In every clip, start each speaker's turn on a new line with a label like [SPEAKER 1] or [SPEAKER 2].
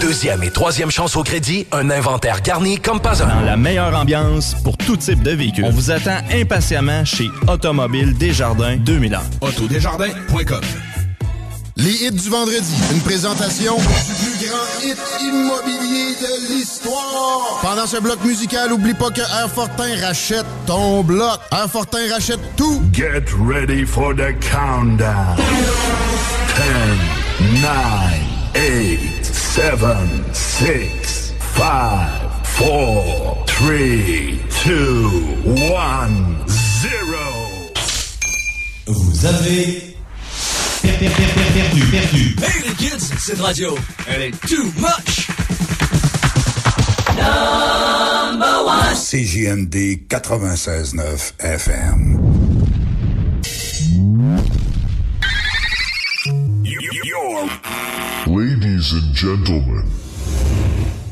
[SPEAKER 1] Deuxième et troisième chance au crédit, un inventaire garni comme pas un.
[SPEAKER 2] Dans la meilleure ambiance pour tout type de véhicule. On vous attend impatiemment chez Automobile Desjardins 2000 ans.
[SPEAKER 3] Autodesjardins.com
[SPEAKER 4] Les hits du vendredi. Une présentation du plus grand hit immobilier de l'histoire. Pendant ce bloc musical, oublie pas que Airfortin rachète ton bloc. Airfortin rachète tout.
[SPEAKER 5] Get ready for the countdown. 10, 9, 8, 7, 6, 5, 4, 3, 2, 1, 0.
[SPEAKER 6] Vous avez per- per- per- per- perdu, perdu.
[SPEAKER 7] Hey les kids, cette radio, elle est too much.
[SPEAKER 8] CJMD 96.9 FM.
[SPEAKER 5] Ladies and gentlemen.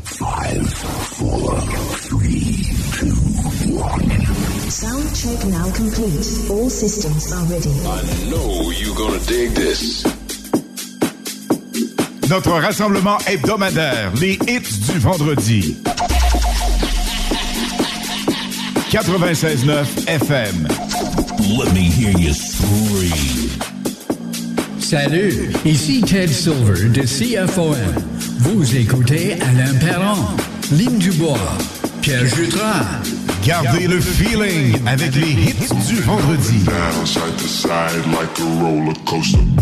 [SPEAKER 8] Five, four, three, two, one.
[SPEAKER 9] Sound check now complete. All systems are ready.
[SPEAKER 5] know you're gonna dig this.
[SPEAKER 10] Notre rassemblement hebdomadaire, les hits du vendredi. 96.9 FM.
[SPEAKER 5] Let me hear you scream.
[SPEAKER 11] Salut, ici Ted Silver de CFOM. Vous écoutez Alain Perron, Lynn Dubois, Pierre Jutras.
[SPEAKER 10] Gardez le feeling avec les hits du vendredi.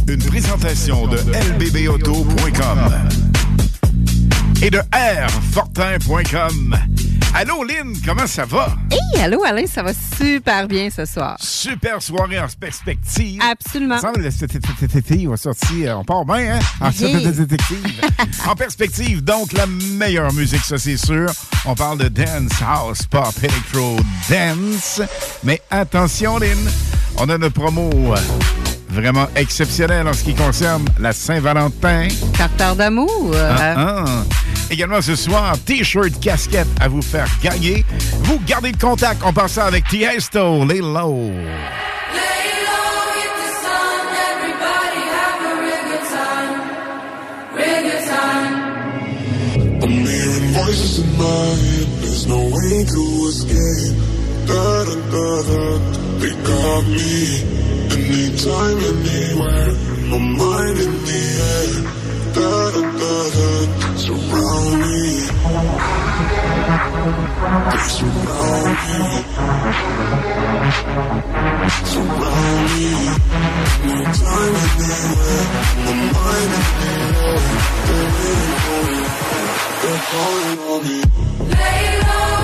[SPEAKER 10] Une présentation de lbbauto.com et de rfortin.com. Allô Lynn, comment ça va?
[SPEAKER 12] Hey, allô Alain, ça va super bien ce soir.
[SPEAKER 10] Super soirée en perspective.
[SPEAKER 12] Absolument.
[SPEAKER 10] Semble cet été va sortir. On part bien, hein? En,
[SPEAKER 12] Hey.
[SPEAKER 10] en perspective, donc, la meilleure musique, ça, c'est sûr. On parle de dance, house, pop, electro, dance. Mais attention, Lynn, on a notre promo euh, vraiment exceptionnelle en ce qui concerne la Saint-Valentin.
[SPEAKER 12] Carter d'amour. euh,
[SPEAKER 10] Ah, ah. Également ce soir, T-shirt, casquette à vous faire gagner. Vous gardez le contact en passant avec Tiesto, les low.
[SPEAKER 5] Voices in head. There's no way to escape. Da da da da. They got me. Anytime, anywhere. My mind in the air. Da da da da. Surround me. They surround me. Surround me. Anytime, anywhere. My mind in the air. They're waiting for me. They're calling on me.
[SPEAKER 13] Lay low,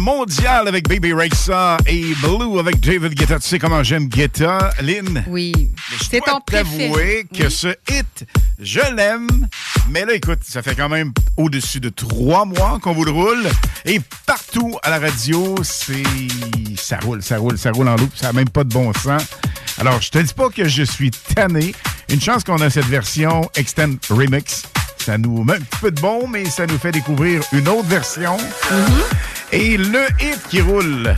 [SPEAKER 10] mondial avec Baby Rexha et Blue avec David Guetta. Tu sais comment j'aime Guetta, Lynn?
[SPEAKER 12] Oui. C'est ton
[SPEAKER 10] t'avouer
[SPEAKER 12] préféré.
[SPEAKER 10] que ce hit, je l'aime. Mais là, écoute, ça fait quand même au-dessus de trois mois qu'on vous le roule. Et partout à la radio, c'est. Ça roule, ça roule, ça roule en loupe. Ça n'a même pas de bon sens. Alors, je te dis pas que je suis tanné. Une chance qu'on a cette version Extend Remix. Ça nous met un petit peu de bon, mais ça nous fait découvrir une autre version. Et le hit qui roule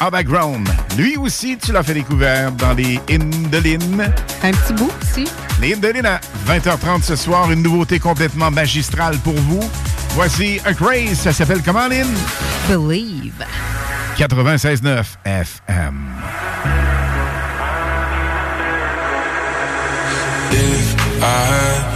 [SPEAKER 10] en background, lui aussi, tu l'as fait découvrir dans les Indolines.
[SPEAKER 12] Un petit bout ici.
[SPEAKER 10] Les Indolines à 20h30 ce soir, une nouveauté complètement magistrale pour vous. Voici A Craze, ça s'appelle comment, Lynn?
[SPEAKER 12] Believe.
[SPEAKER 10] 96.9 FM.
[SPEAKER 14] If I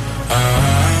[SPEAKER 14] I,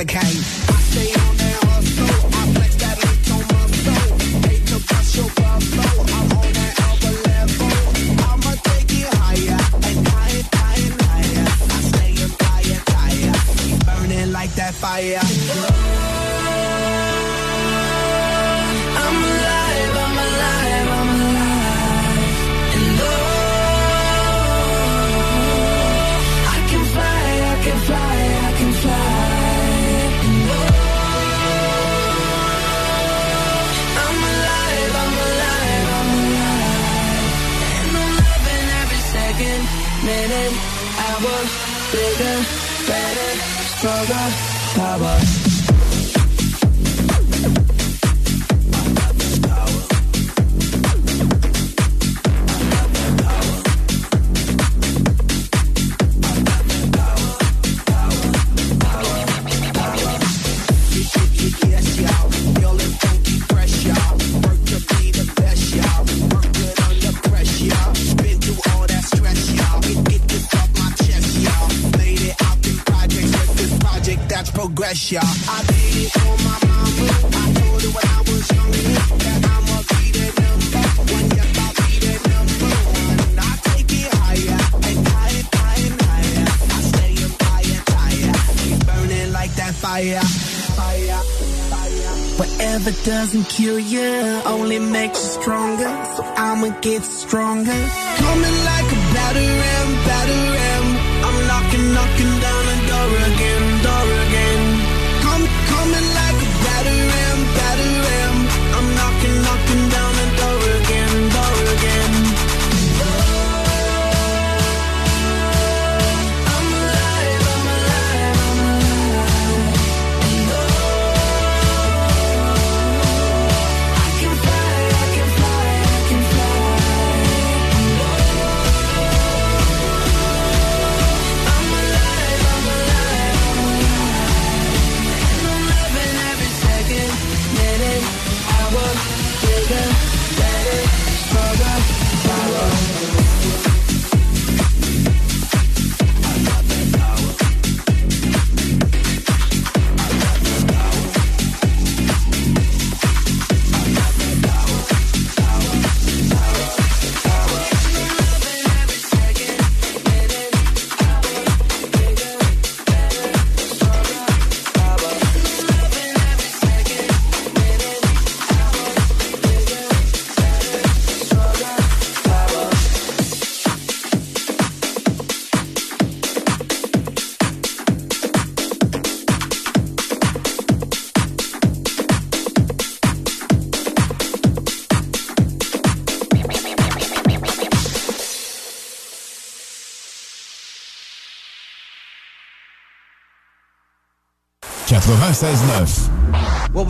[SPEAKER 15] the case. Get
[SPEAKER 16] stronger.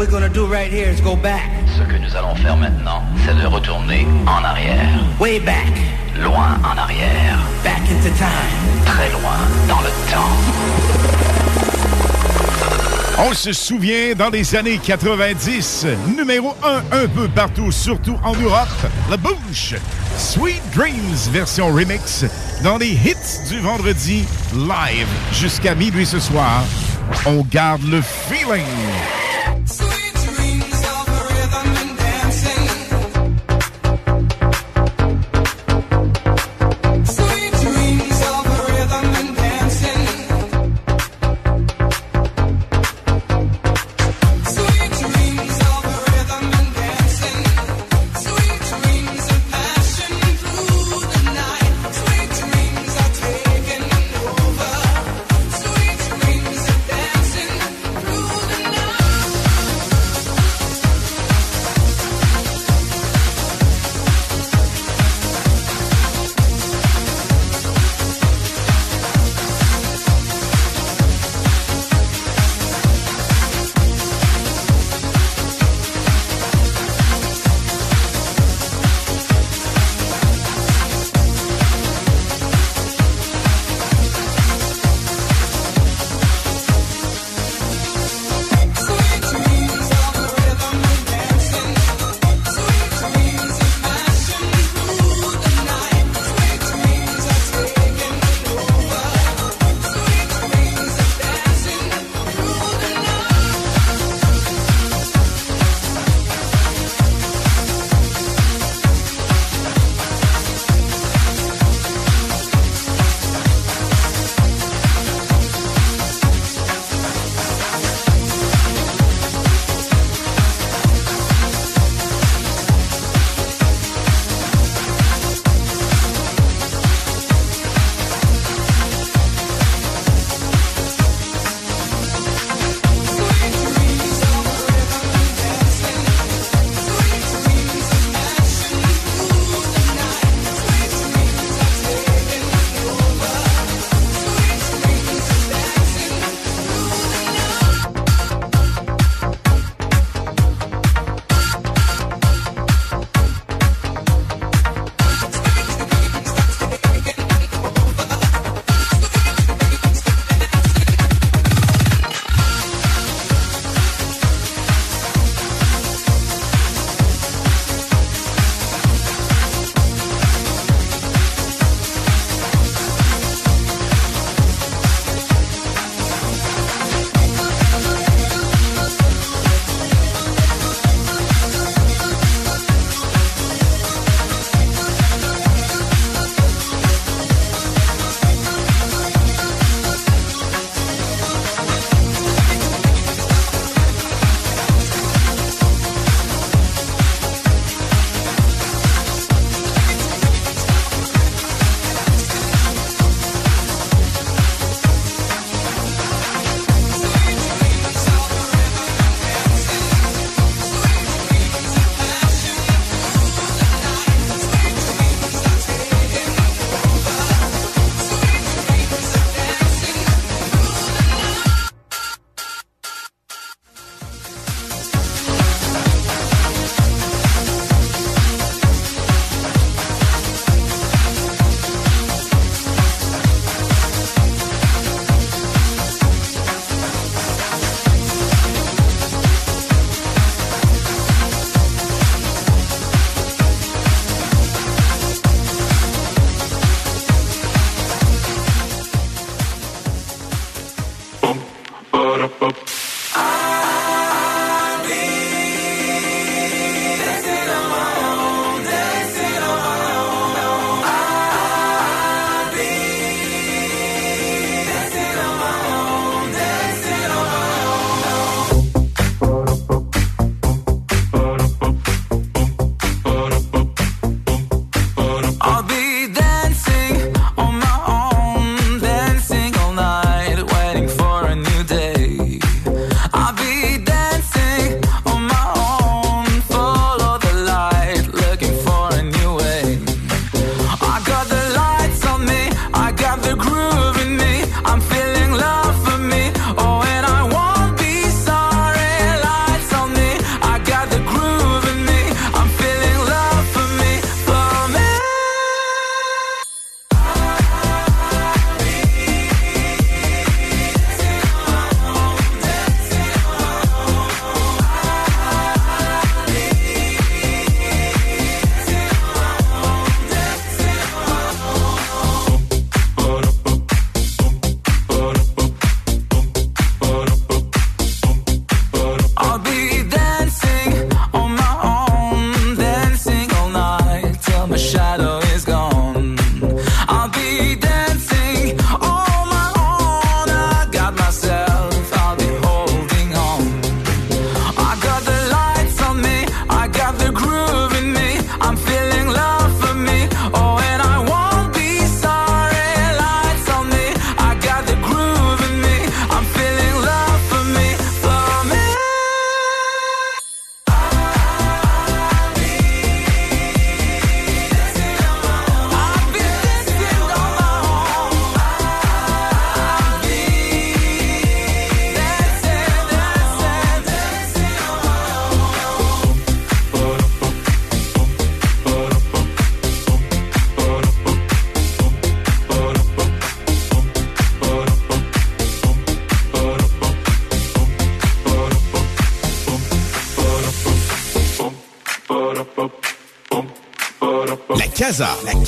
[SPEAKER 17] We're gonna do right here is go back.
[SPEAKER 18] Ce que nous allons faire maintenant, c'est de retourner en arrière.
[SPEAKER 17] Way back.
[SPEAKER 18] Loin en arrière.
[SPEAKER 17] Back into time.
[SPEAKER 18] Très loin dans le temps.
[SPEAKER 19] On se souvient dans les années 90, numéro 1 un peu partout, surtout en Europe, La Bouche, Sweet Dreams version remix, dans les hits du vendredi live jusqu'à minuit ce soir. On garde le feeling.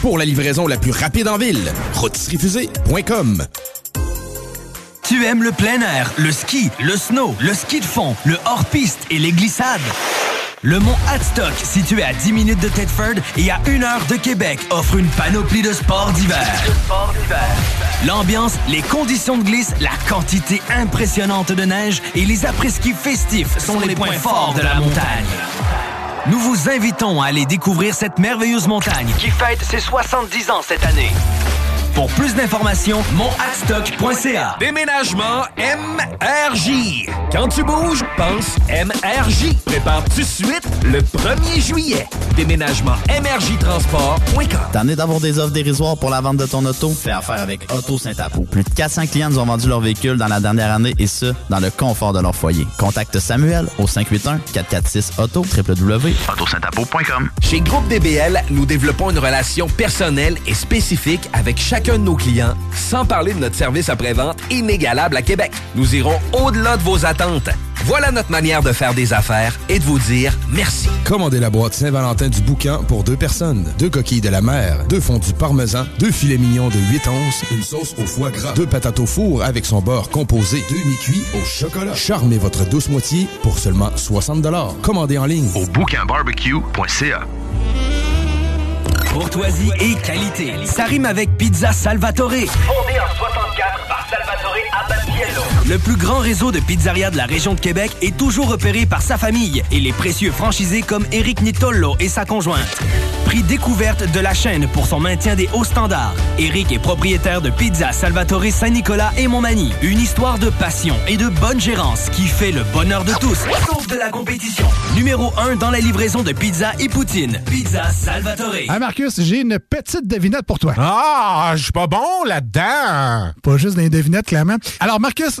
[SPEAKER 20] Pour la livraison la plus rapide en ville, rôtisseriefusée.com.
[SPEAKER 21] Tu aimes le plein air, le ski, le snow, le ski de fond, le hors-piste et les glissades? Le mont Hadstock, situé à 10 minutes de Thetford et à 1 heure de Québec, offre une panoplie de sports d'hiver. L'ambiance, les conditions de glisse, la quantité impressionnante de neige et les après-ski festifs sont les points forts de la montagne. Nous vous invitons à aller découvrir cette merveilleuse montagne qui fête ses 70 ans cette année. Pour plus d'informations, monadstock.ca.
[SPEAKER 1] Déménagement MRJ. Quand tu bouges, pense MRJ. Prépare tout de suite le 1er juillet. Déménagement MRJtransport.com.
[SPEAKER 22] T'en es d'avoir des offres dérisoires pour la vente de ton auto? Fais affaire avec Auto Saint-Apo. Plus de 400 clients nous ont vendu leur véhicule dans la dernière année et ce, dans le confort de leur foyer. Contacte Samuel au 581-446-AUTO, www.autosaintapo.com.
[SPEAKER 1] Chez Groupe DBL, nous développons une relation personnelle et spécifique avec chacun de nos clients, sans parler de notre service après-vente inégalable à Québec. Nous irons au-delà de vos attentes. Voilà notre manière de faire des affaires et de vous dire merci.
[SPEAKER 23] Commandez la boîte Saint-Valentin du boucan pour deux personnes. Deux coquilles de la mer, deux fondus parmesan, deux filets mignons de 8 onces, une sauce au foie gras, deux patates au four avec son beurre composé, deux mi-cuits au chocolat. Charmez votre douce moitié pour seulement 60 Commandez en ligne au
[SPEAKER 24] bouquinbarbecue.ca.
[SPEAKER 21] Courtoisie et qualité. Ça rime avec Pizza Salvatore. Le plus grand réseau de pizzerias de la région de Québec est toujours repéré par sa famille et les précieux franchisés comme Eric Nitollo et sa conjointe. Prix découverte de la chaîne pour son maintien des hauts standards. Eric est propriétaire de Pizza Salvatore Saint-Nicolas et Montmagny. Une histoire de passion et de bonne gérance qui fait le bonheur de tous, sauf de la compétition. Numéro 1 dans la livraison de pizza et poutine. Pizza Salvatore.
[SPEAKER 25] Ah, Marcus, j'ai une petite devinette pour toi.
[SPEAKER 10] Ah, je suis pas bon là-dedans.
[SPEAKER 25] Pas juste des devinettes, clairement. Alors, Marcus,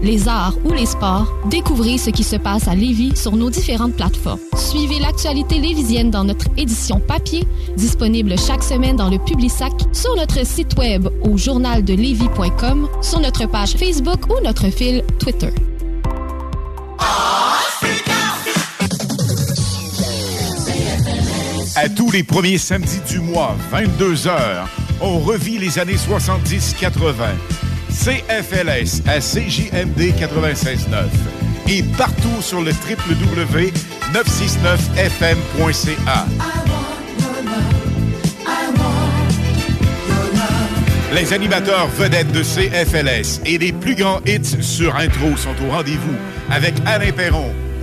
[SPEAKER 26] les arts ou les sports, découvrez ce qui se passe à Lévis sur nos différentes plateformes. Suivez l'actualité lévisienne dans notre édition papier, disponible chaque semaine dans le Publisac, sur notre site web au journaldelevis.com, sur notre page Facebook ou notre fil Twitter.
[SPEAKER 10] À tous les premiers samedis du mois, 22h, on revit les années 70-80. CFLS à CJMD 96.9 et partout sur le www.969fm.ca. Les animateurs vedettes de CFLS et les plus grands hits sur intro sont au rendez-vous avec Alain Perron,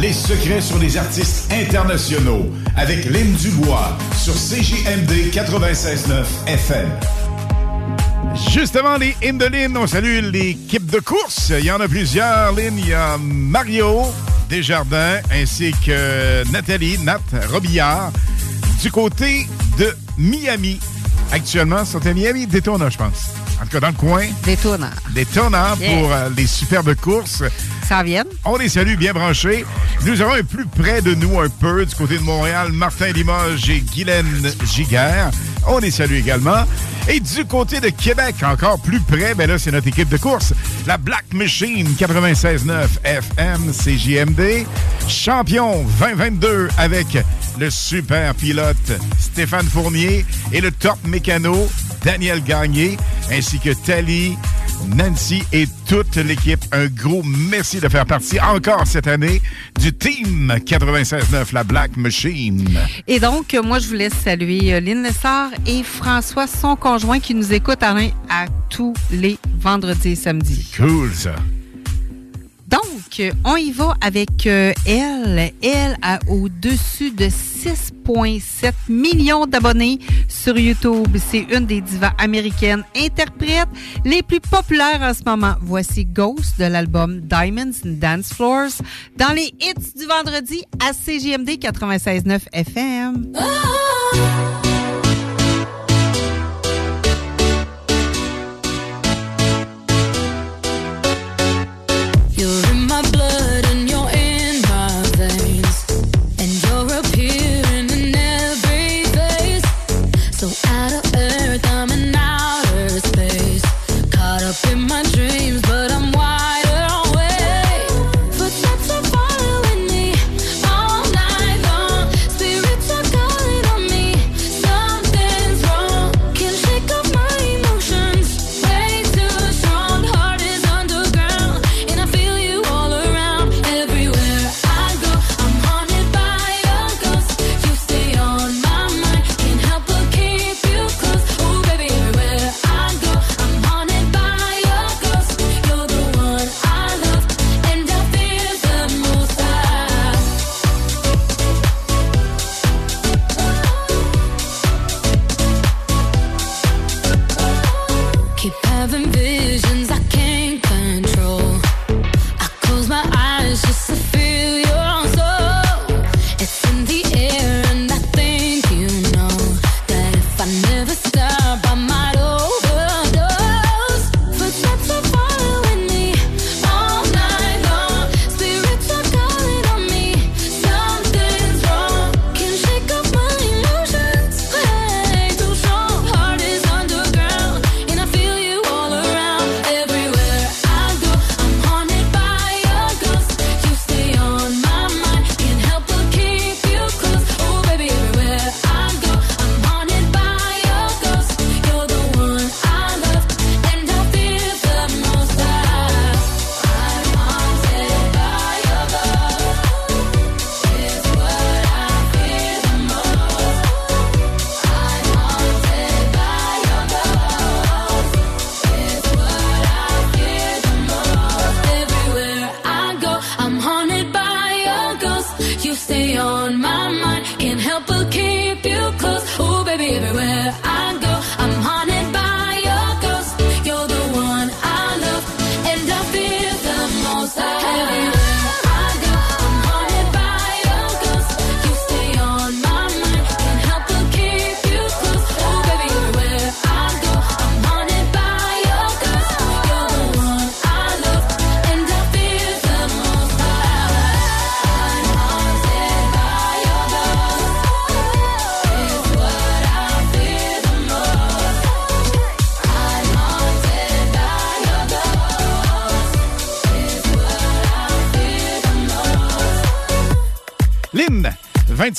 [SPEAKER 10] les secrets sur les artistes internationaux avec Lynn Dubois sur CJMD 96.9 FM.
[SPEAKER 25] Justement, les hymnes de Lynn, on salue l'équipe de course. Il y en a plusieurs, Lynn. Il y a Mario Desjardins ainsi que Nathalie, Nat Robillard. Du côté de Miami, actuellement, sont à Miami, Daytona, je pense. En tout cas, dans le coin.
[SPEAKER 12] Daytona.
[SPEAKER 25] Daytona
[SPEAKER 12] Yeah.
[SPEAKER 25] pour euh, les superbes courses.
[SPEAKER 10] On les salue bien branchés. Nous aurons un plus près de nous un peu du côté de Montréal, Martin Limoges et Guylaine Giguère. On les salue également. Et du côté de Québec, encore plus près, ben là, c'est notre équipe de course. La Black Machine 96.9 FM CJMD. Champion 2022 avec le super pilote Stéphane Fournier et le top mécano Daniel Gagné, ainsi que Tali, Nancy et toute l'équipe. Un gros merci de faire partie encore cette année du Team 96.9, la Black Machine.
[SPEAKER 27] Et donc, moi, je voulais saluer euh, Lynn Lessard et François, son conjoint, qui nous écoute à, à tous les vendredis et samedis.
[SPEAKER 10] Cool, ça.
[SPEAKER 27] Donc, on y va avec euh, elle. Elle a au-dessus de 6,7 millions d'abonnés sur YouTube. C'est une des divas américaines interprètes les plus populaires en ce moment. Voici Ghost de l'album Diamonds and Dance Floors dans les hits du vendredi à CGMD 96.9 FM.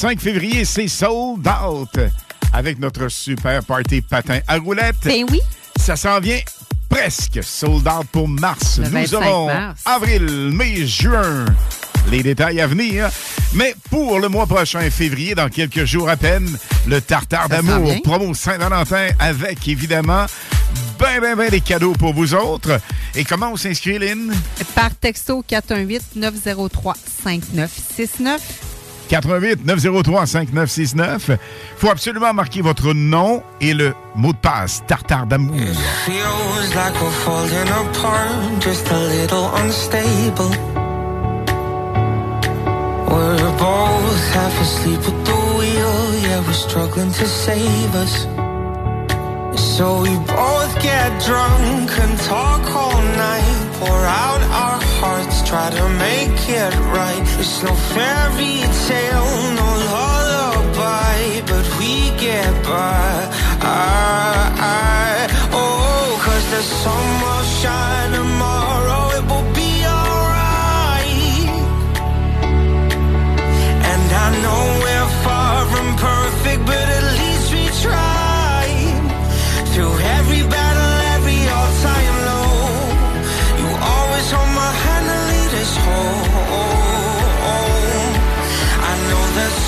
[SPEAKER 10] 25 février, c'est sold out avec notre super party patin à roulettes.
[SPEAKER 27] Ben oui.
[SPEAKER 10] Ça s'en vient presque sold out pour mars.
[SPEAKER 27] Le
[SPEAKER 10] Nous
[SPEAKER 27] 25
[SPEAKER 10] aurons
[SPEAKER 27] mars.
[SPEAKER 10] avril, mai, juin. Les détails à venir. Mais pour le mois prochain, février, dans quelques jours à peine, le tartare d'amour, promo Saint-Valentin avec évidemment ben, ben, ben des cadeaux pour vous autres. Et comment on s'inscrit, Lynn?
[SPEAKER 27] Par texto 418-903-5969.
[SPEAKER 10] 88 903 5969. Faut absolument marquer votre nom et le mot de passe tartare d'amour.
[SPEAKER 19] We're both half asleep at the wheel, yeah, we're struggling to save us. So we both get drunk and talk all night. Pour out our hearts, try to make it right. It's no fairy tale, no lullaby, but we get by. I, I, oh, cause the sun will shine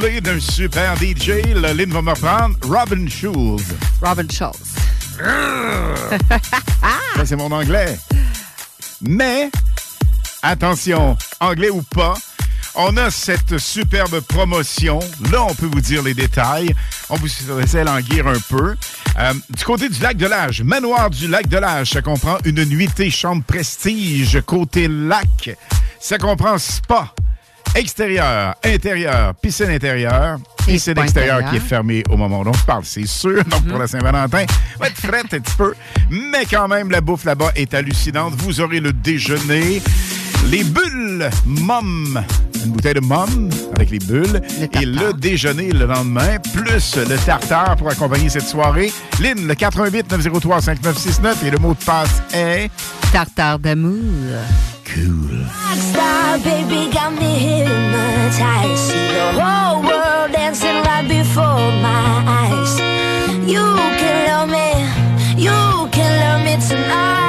[SPEAKER 10] D'un super DJ? La ligne va me reprendre. Robin Schulz.
[SPEAKER 12] Robin Schulz.
[SPEAKER 10] Ça, c'est mon anglais. Mais, attention, anglais ou pas, on a cette superbe promotion. Là, on peut vous dire les détails. On vous essaie languir un peu. Euh, du côté du lac de l'Âge, manoir du lac de l'Âge, ça comprend une nuitée chambre prestige côté lac. Ça comprend spa, extérieur, intérieur, piscine intérieure, piscine extérieure
[SPEAKER 12] intérieur.
[SPEAKER 10] qui est fermée au moment où on parle, c'est sûr. Donc, pour la Saint-Valentin, va être frette un petit peu. Mais quand même, la bouffe là-bas est hallucinante. Vous aurez le déjeuner. Les bulles Mom. Une bouteille de Mom avec les bulles. et le déjeuner le lendemain, plus le tartare pour accompagner cette soirée. Lynn, le 88 903 5969 et le mot de passe est...
[SPEAKER 12] Tartare d'amour.
[SPEAKER 10] Cool.
[SPEAKER 28] Rockstar, baby, got me hypnotized. See the whole world dancing right before my eyes. You can love me, you can love me tonight.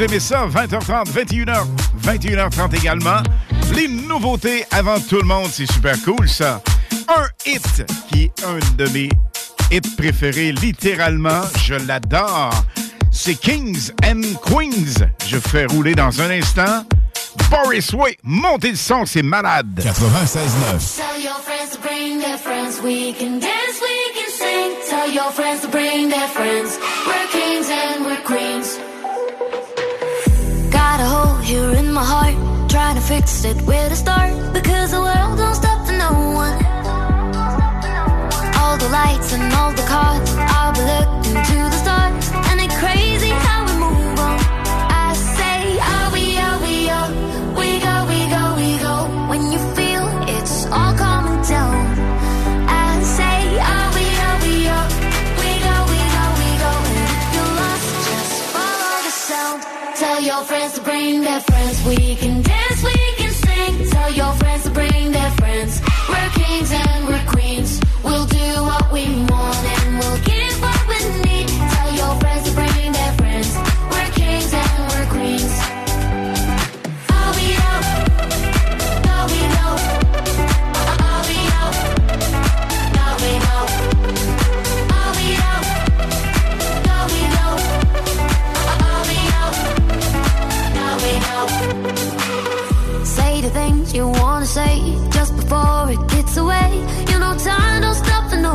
[SPEAKER 10] Vous aimez ça? 20h30, 21h, 21h30 également. Les nouveautés avant tout le monde, c'est super cool ça. Un hit qui est un de mes hits préférés, littéralement, je l'adore. C'est Kings and Queens. Je fais rouler dans un instant. Boris Way, montez le son, c'est malade. 96.9.
[SPEAKER 29] Tell your friends to bring their friends. We can dance, we can sing. Tell your friends to bring their friends. We're kings and we're queens. Got a hole here in my heart. Trying to fix it where to start. Because the world don't stop for no one. All the lights and all the cars. I'll be looking to the stars. We can say just before it gets away. You know time don't stop for no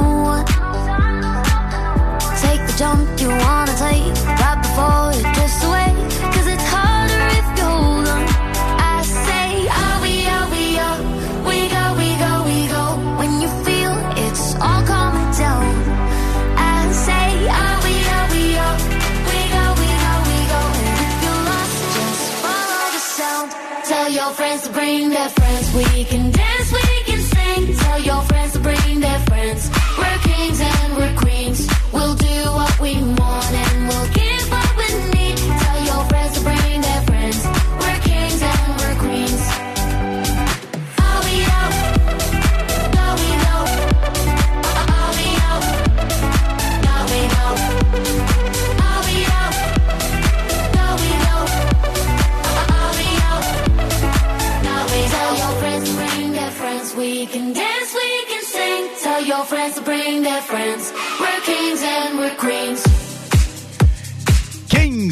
[SPEAKER 29] bring friends. We can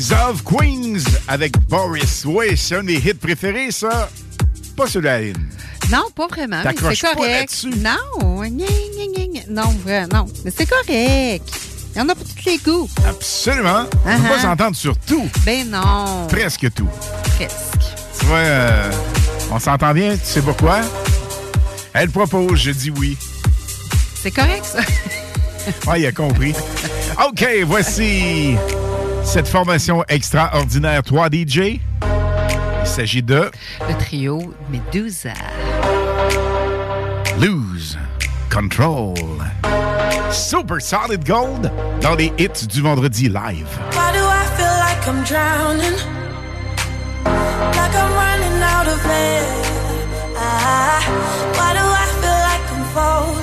[SPEAKER 29] Kings
[SPEAKER 10] of Queens avec Boris Way. C'est un des hits préférés, ça. Pas celui la ligne.
[SPEAKER 12] Non, pas vraiment. c'est
[SPEAKER 10] pas
[SPEAKER 12] correct.
[SPEAKER 10] là-dessus?
[SPEAKER 12] Non, gna, gna, gna, gna. non, vrai, non. Mais c'est correct. Il y en a pour tous les goûts.
[SPEAKER 10] Absolument. On ne peut
[SPEAKER 12] Uh-huh.
[SPEAKER 10] pas s'entendre sur tout.
[SPEAKER 12] Ben non.
[SPEAKER 10] Presque tout.
[SPEAKER 12] Presque.
[SPEAKER 10] Tu vois, euh, on s'entend bien, tu sais pourquoi? Elle propose, je dis oui.
[SPEAKER 12] C'est correct, ça.
[SPEAKER 10] Ouais, il a compris. OK, voici cette formation extraordinaire 3 DJ. Il s'agit de
[SPEAKER 12] Le trio Medusa.
[SPEAKER 10] Lose Control. Super Solid Gold dans les hits du vendredi live.
[SPEAKER 19] Why do I feel like I'm drowning? Like I'm running out of air. Ah, why do I feel like I'm falling?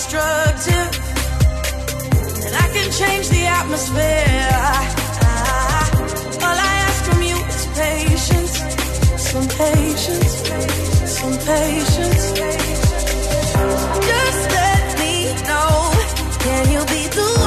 [SPEAKER 19] destructive, and I can change the atmosphere. All I ask from you is patience, some patience, some patience. Just let me know, can you be the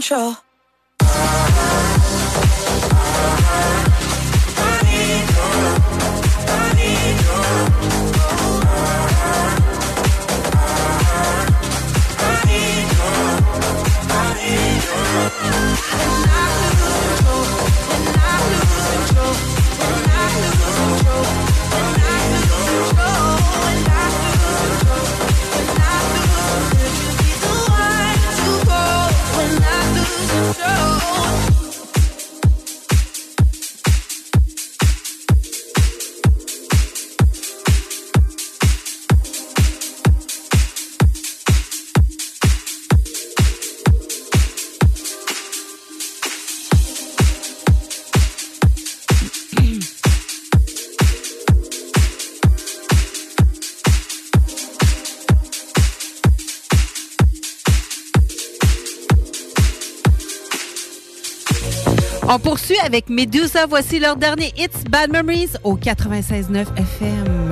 [SPEAKER 19] control.
[SPEAKER 14] On poursuit avec Medusa. Voici leur dernier hits Bad Memories au 96.9 FM.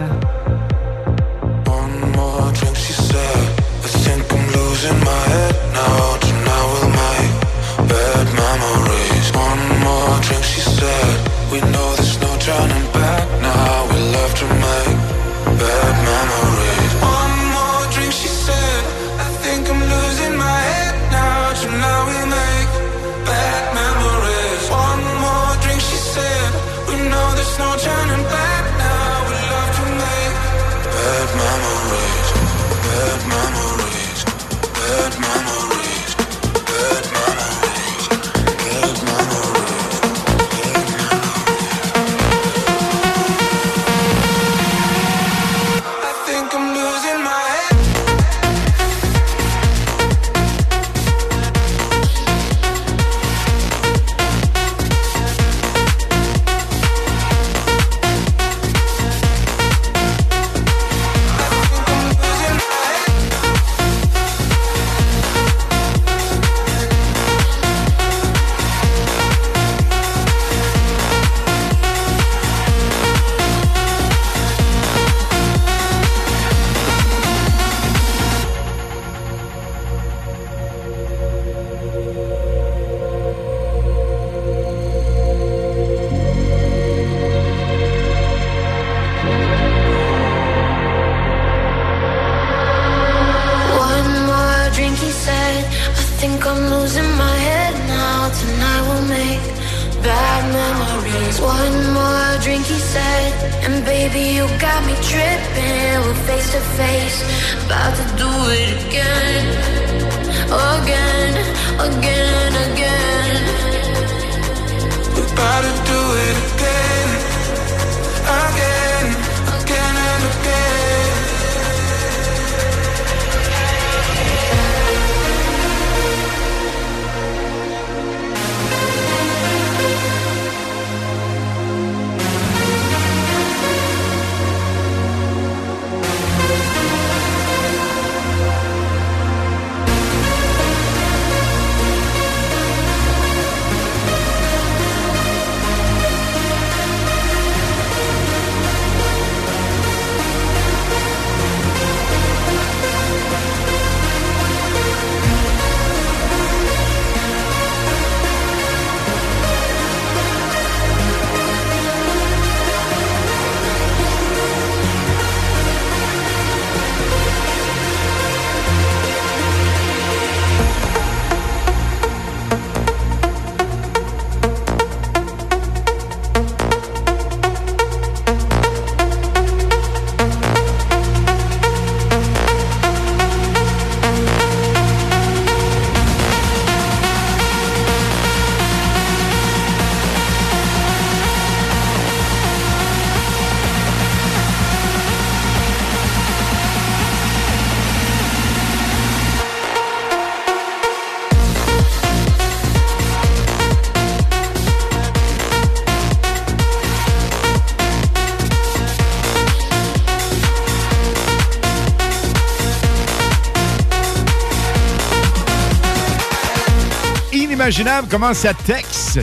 [SPEAKER 10] Inimaginable comment ça texte.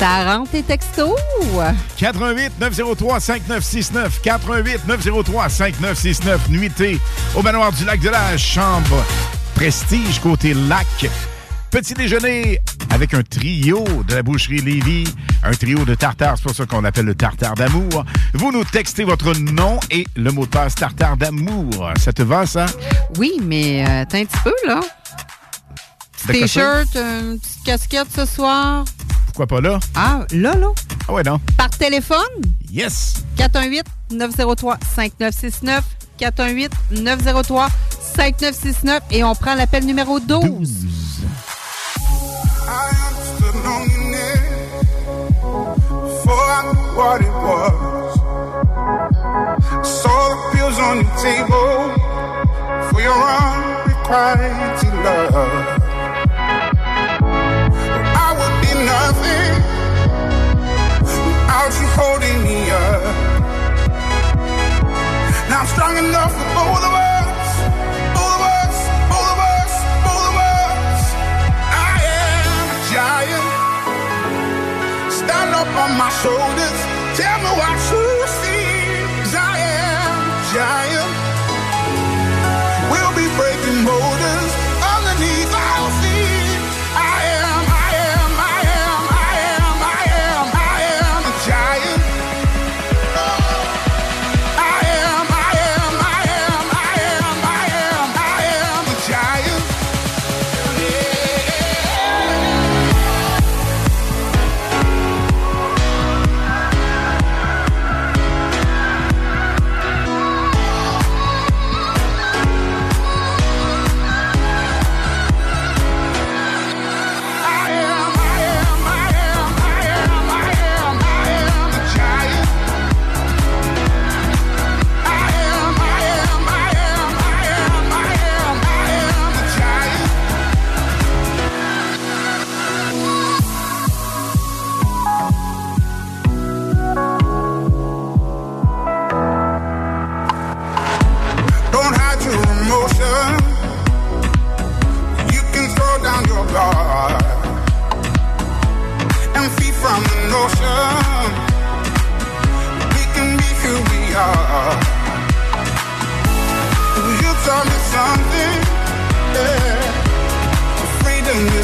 [SPEAKER 14] Ça rentre tes textos?
[SPEAKER 10] 88 903 5969 88 903 5969 nuitée au manoir du lac de la Chambre. Prestige côté lac. Petit déjeuner avec un trio de la boucherie Lévis, un trio de tartare, c'est pour ça qu'on l'appelle le tartare d'amour. Vous nous textez votre nom et le mot de passe tartare d'amour. Ça te va, ça?
[SPEAKER 12] Oui, mais euh, t'as un petit peu, là.
[SPEAKER 10] Ça?
[SPEAKER 12] T-shirt, une petite casquette ce soir.
[SPEAKER 10] Pourquoi pas là?
[SPEAKER 12] Ah, là, là.
[SPEAKER 10] Ah ouais, non.
[SPEAKER 12] Par téléphone?
[SPEAKER 10] Yes.
[SPEAKER 12] 418-903-5969. 418-903-5969. Et on prend l'appel numéro 12.
[SPEAKER 30] I understood loneliness before I knew what it was. Saw the pills on your table for your unrequited love. Without you holding me up. Now I'm strong enough for both of us, giant. Stand up on my shoulders. Tell me what you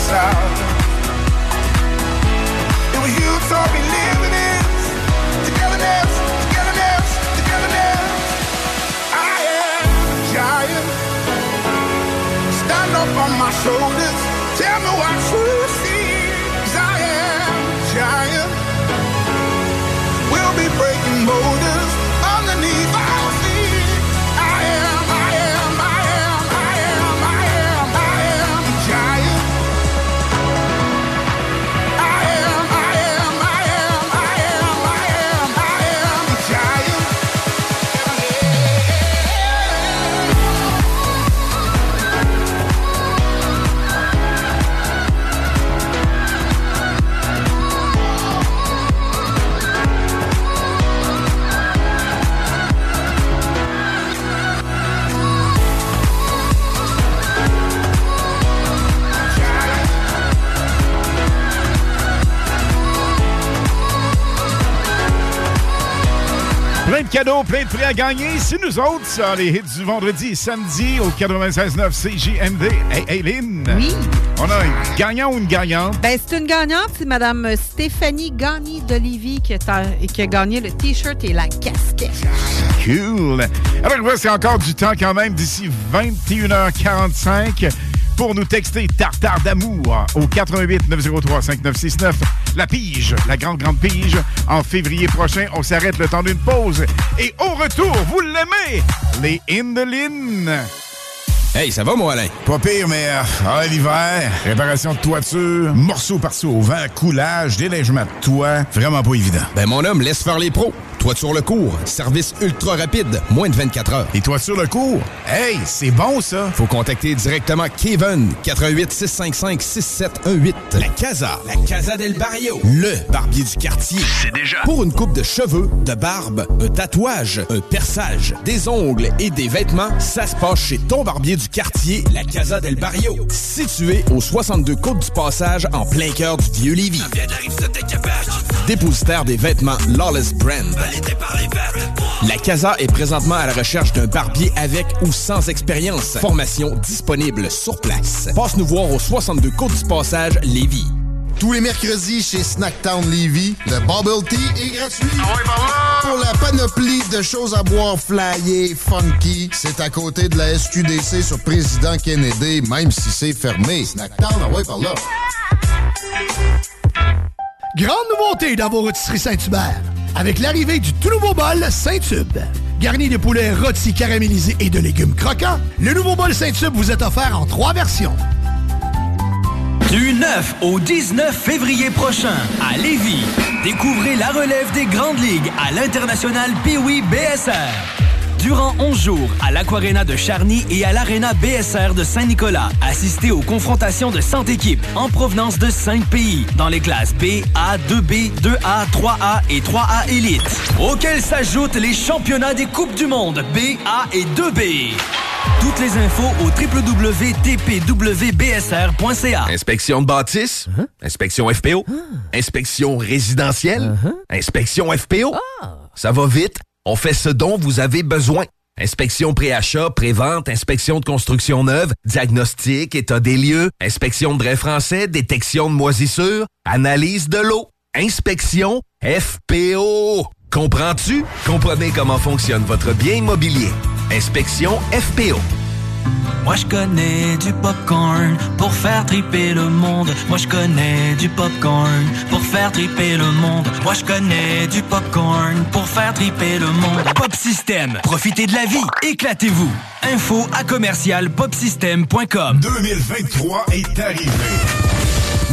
[SPEAKER 30] It was you taught me living is togetherness, togetherness, togetherness. I am giant. Stand up on my shoulders.
[SPEAKER 10] Cadeaux, plein de prix à gagner. C'est nous autres, ça, les hits du vendredi et samedi au 96.9 CJMD. Hey, Lynn.
[SPEAKER 12] Oui.
[SPEAKER 10] On a un gagnant ou une gagnante?
[SPEAKER 12] Ben, c'est une gagnante, c'est Mme Stéphanie Gagné d'Olivier qui, qui a gagné le T-shirt et la casquette.
[SPEAKER 10] Cool. Alors, reste encore du temps quand même d'ici 21h45 pour nous texter Tartare d'amour au 88 903 5969. La pige, la grande, grande pige. En février prochain, on s'arrête le temps d'une pause. Et au retour, vous l'aimez, les Indolines.
[SPEAKER 20] Hey, ça va, mon Alain?
[SPEAKER 10] Pas pire, mais euh, ah, l'hiver, réparation de toiture, morceaux par-ci au vent, coulage, délègement de toit, vraiment pas évident.
[SPEAKER 20] Ben, mon homme, laisse faire les pros. Toiture le cours, service ultra rapide, moins de 24 heures.
[SPEAKER 10] Et toiture le cours? Hey, c'est bon, ça!
[SPEAKER 20] Faut contacter directement Kevin, 88 655 6718. La Casa, la Casa del Barrio. Le barbier du quartier. C'est déjà. Pour une coupe de cheveux, de barbe, un tatouage, un perçage, des ongles et des vêtements, ça se passe chez ton barbier du quartier, la Casa del Barrio. Située au 62 Côte du Passage, en plein cœur du vieux Lévis. Dépositaire des vêtements Lawless Brand. La Casa est présentement à la recherche d'un barbier avec ou sans expérience. Formation disponible sur place. Passe nous voir au 62 Côte du Passage, Lévis.
[SPEAKER 4] Tous les mercredis chez Snacktown Levy, le Bubble Tea est gratuit. Pour la panoplie de choses à boire flyées, funky, c'est à côté de la SQDC sur Président Kennedy, même si c'est fermé. Snacktown, ah ouais, par là.
[SPEAKER 31] Grande nouveauté dans vos rôtisseries Saint-Hubert. Avec l'arrivée du tout nouveau bol Saint-Tube. Garni de poulet rôti caramélisé et de légumes croquants, le nouveau bol Saint-Tube vous est offert en trois versions.
[SPEAKER 21] Du 9 au 19 février prochain, à Lévis, découvrez la relève des grandes ligues à l'international Pee-Wee BSR. Durant 11 jours, à l'Aquarena de Charny et à l'Arena BSR de Saint-Nicolas, assistez aux confrontations de 100 équipes en provenance de 5 pays, dans les classes B, A, 2B, 2A, 3A et 3A Elite, auxquels s'ajoutent les championnats des Coupes du Monde B, A et 2B. Toutes les infos au www.tpwbsr.ca.
[SPEAKER 1] Inspection de bâtisse, inspection FPO, inspection résidentielle, inspection FPO. Ça va vite, on fait ce dont vous avez besoin. Inspection pré-achat, pré-vente, inspection de construction neuve, diagnostic, état des lieux, inspection de drain français, détection de moisissures, analyse de l'eau, inspection FPO. Comprends-tu? Comprenez comment fonctionne votre bien immobilier. Inspection FPO.
[SPEAKER 21] Moi je connais du popcorn pour faire triper le monde. Moi je connais du popcorn pour faire triper le monde. Moi je connais du popcorn pour faire triper le monde. Pop System, profitez de la vie, éclatez-vous. Info à commercial popsystem.com.
[SPEAKER 10] 2023 est arrivé.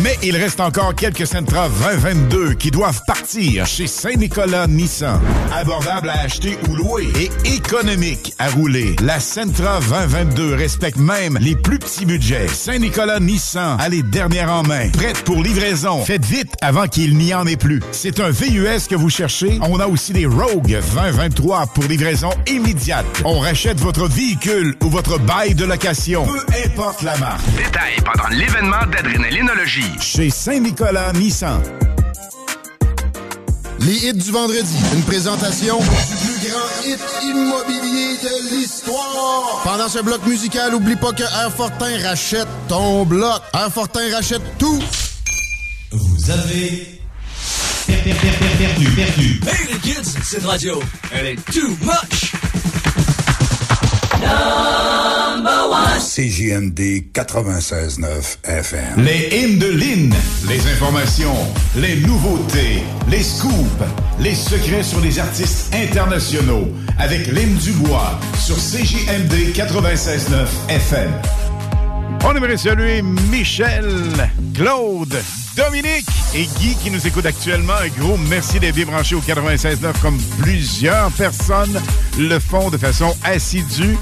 [SPEAKER 10] Mais il reste encore quelques Sentra 2022 qui doivent partir chez Saint-Nicolas Nissan. Abordable à acheter ou louer et économique à rouler. La Sentra 2022 respecte même les plus petits budgets. Saint-Nicolas Nissan a les dernières en main. Prête pour livraison. Faites vite avant qu'il n'y en ait plus. C'est un VUS que vous cherchez. On a aussi des Rogue 2023 pour livraison immédiate. On rachète votre véhicule ou votre bail de location. Peu importe la marque.
[SPEAKER 24] Détail pendant l'événement d'adrénalinologie.
[SPEAKER 10] Chez Saint-Nicolas Nissan.
[SPEAKER 4] Les hits du vendredi. Une présentation du plus grand hit immobilier de l'histoire. Pendant ce bloc musical, oublie pas que Airfortin rachète ton bloc. Airfortin rachète tout.
[SPEAKER 32] Vous avez perdu, perdu, perdu.
[SPEAKER 24] Hey les kids, cette radio, elle est too much.
[SPEAKER 8] CJMD 96.9 FM.
[SPEAKER 10] Les hymnes de Lynn, les informations, les nouveautés, les scoops, les secrets sur les artistes internationaux avec Lynn Dubois sur CJMD 96.9 FM. On aimerait saluer Michel, Claude, Dominique et Guy qui nous écoutent actuellement. Un gros merci d'être bien branchés au 96.9 comme plusieurs personnes le font de façon assidue.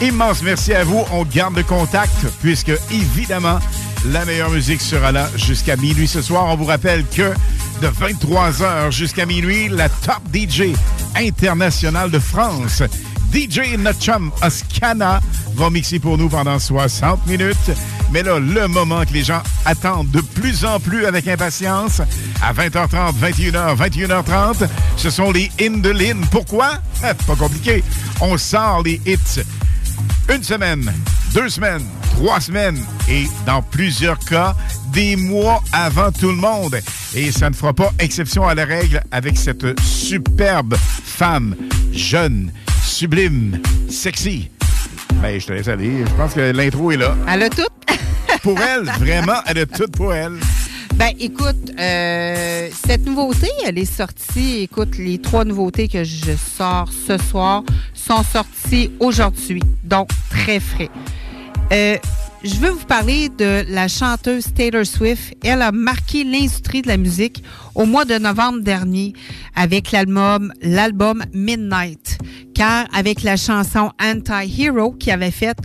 [SPEAKER 10] Immense merci à vous. On garde le contact puisque, évidemment, la meilleure musique sera là jusqu'à minuit ce soir. On vous rappelle que de 23h jusqu'à minuit, la top DJ internationale de France, DJ Notchum Oscana, va mixer pour nous pendant 60 minutes. Mais là, le moment que les gens attendent de plus en plus avec impatience, à 20h30, 21h, 21h30, ce sont les In de Lynn. Pourquoi? Pas compliqué. On sort les hits une semaine, deux semaines, trois semaines et dans plusieurs cas, des mois avant tout le monde. Et ça ne fera pas exception à la règle avec cette superbe femme, jeune, sublime, sexy. Ben, je te laisse aller. Je pense que l'intro est là.
[SPEAKER 12] Elle a tout.
[SPEAKER 10] Pour elle, vraiment, elle a tout pour elle.
[SPEAKER 12] Ben, écoute, euh, cette nouveauté, elle est sortie. Écoute, les trois nouveautés que je sors ce soir sont sorties aujourd'hui. Donc, très frais. Euh, je veux vous parler de la chanteuse Taylor Swift. Elle a marqué l'industrie de la musique au mois de novembre dernier avec l'album, l'album Midnight. Car avec la chanson Anti-Hero qui avait fait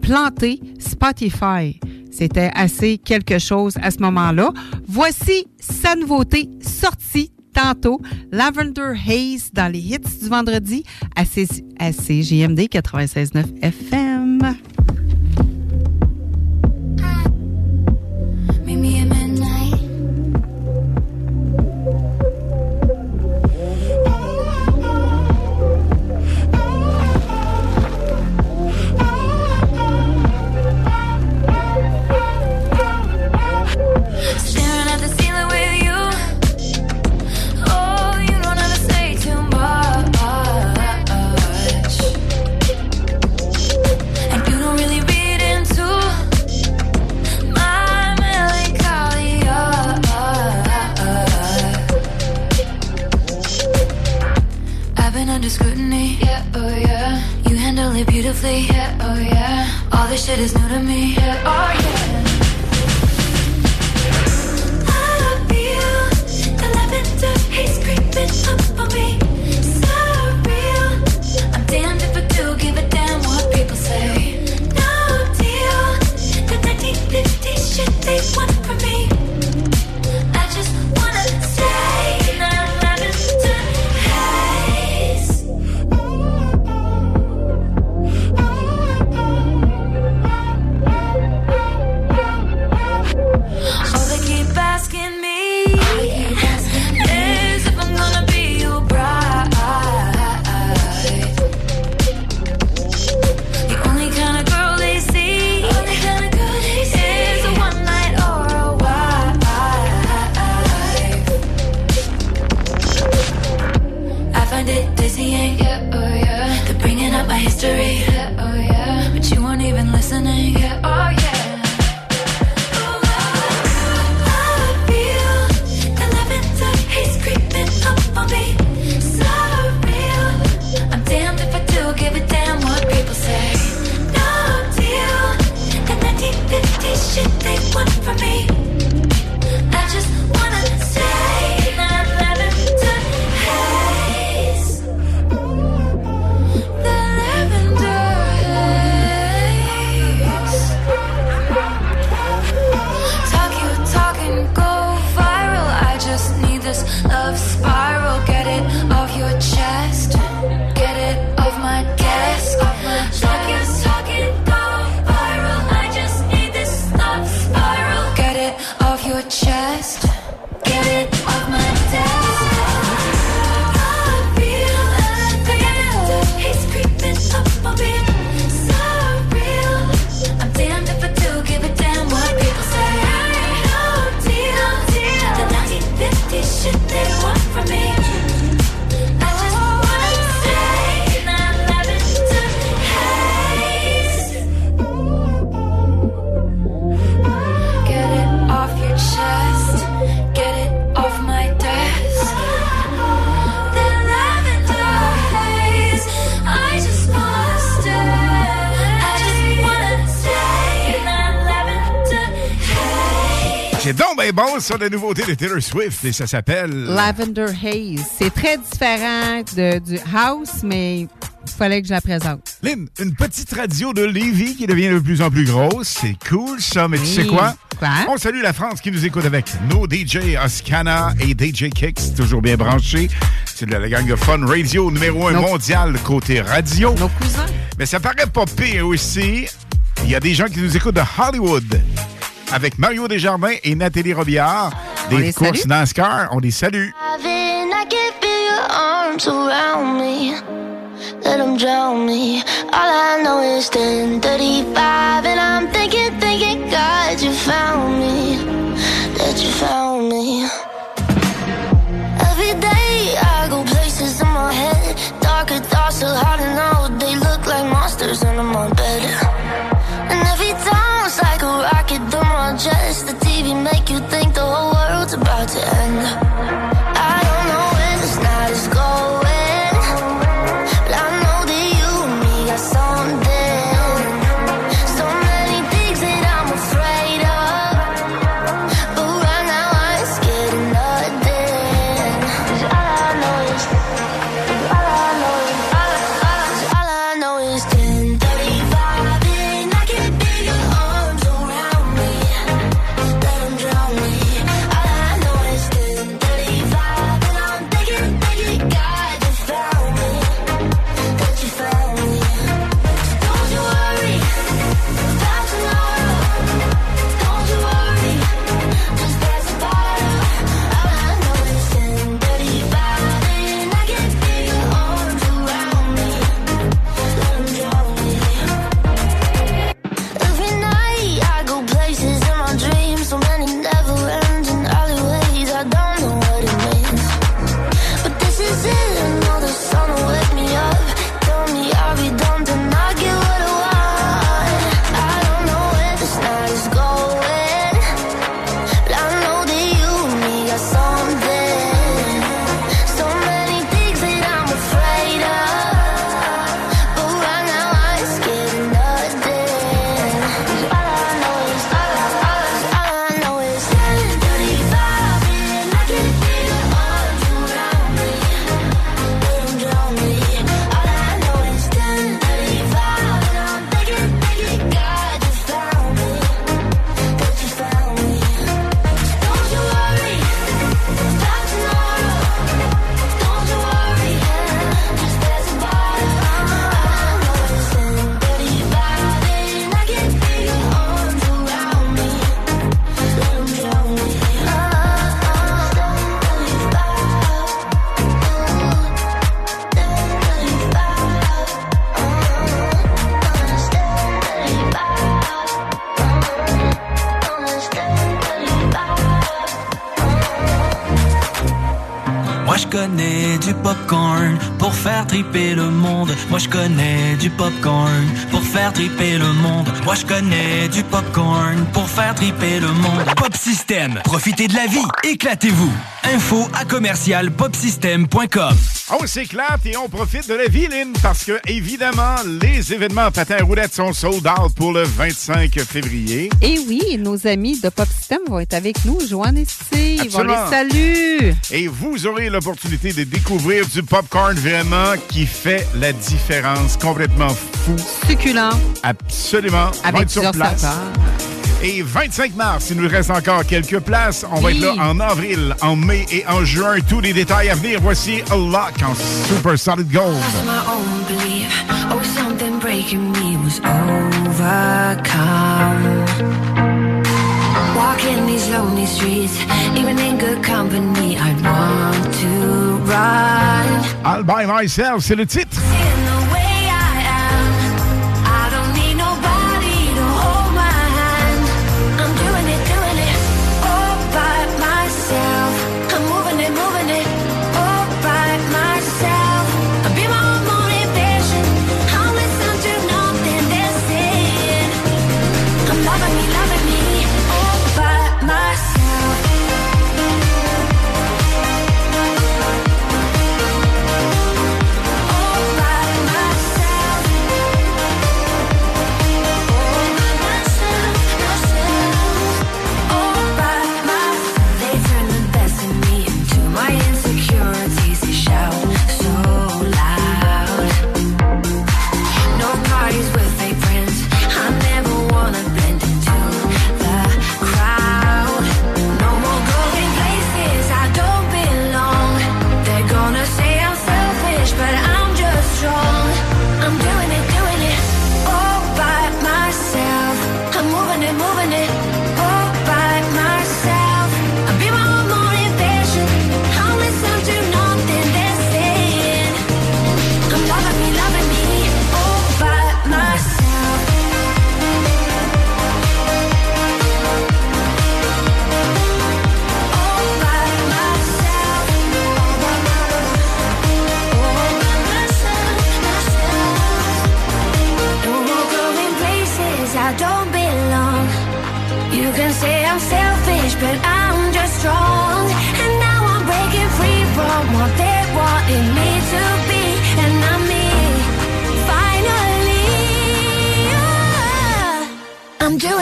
[SPEAKER 12] planter Spotify. C'était assez quelque chose à ce moment-là. Voici sa nouveauté sortie tantôt, Lavender Haze dans les hits du vendredi à, C- à CJMD 96.9 FM.
[SPEAKER 33] beautifully, yeah, oh yeah. All this shit is new to me, yeah, oh yeah. I love you, the lavender haze creeping up.
[SPEAKER 10] bon sur la nouveauté de Taylor Swift et ça s'appelle...
[SPEAKER 12] Lavender Haze. C'est très différent de, du house, mais il fallait que je la présente.
[SPEAKER 10] Lynn, une petite radio de Lévis qui devient de plus en plus grosse. C'est cool, ça, mais tu sais quoi? On salue la France qui nous écoute avec nos DJ Oscana et DJ Kicks, toujours bien branchés. C'est la gang de Fun Radio, numéro un mondial côté radio.
[SPEAKER 12] Nos cousins.
[SPEAKER 10] Mais ça paraît pas pire aussi. Il y a des gens qui nous écoutent de Hollywood avec Mario Desjardins et Nathalie Robillard des courses
[SPEAKER 12] salue.
[SPEAKER 10] NASCAR. On les salue.
[SPEAKER 33] Let them drown me. All I know is 10:35, and I'm thinking, thinking, God, you found me.
[SPEAKER 21] Pour faire triper le monde. Moi je connais du popcorn pour faire triper le monde. Moi je connais du popcorn pour faire triper le monde. Pop System, profitez de la vie, éclatez-vous. Info à commercial popsystem.com.
[SPEAKER 29] On s'éclate et on profite de la vie, Lynn, parce que, évidemment, les événements patins à roulettes sont sold out pour le 25 février.
[SPEAKER 12] Et oui, nos amis de Pop System vont être avec nous, Joanne et Steve. On les salue.
[SPEAKER 29] Et vous aurez l'opportunité de découvrir du popcorn vraiment qui fait la différence. Complètement fou.
[SPEAKER 12] Succulent.
[SPEAKER 29] Absolument.
[SPEAKER 12] Avec
[SPEAKER 29] sur place. Et 25 mars, il nous reste encore quelques places. On va
[SPEAKER 12] Oui.
[SPEAKER 29] être là en avril, en mai et en juin. Tous les détails à venir. Voici A Lock en Super Solid Gold.
[SPEAKER 10] Lost my own belief. Oh, something breaking me was overcome. Walking these lonely streets, even in good company, I'd want to run.
[SPEAKER 29] All by myself, c'est le titre.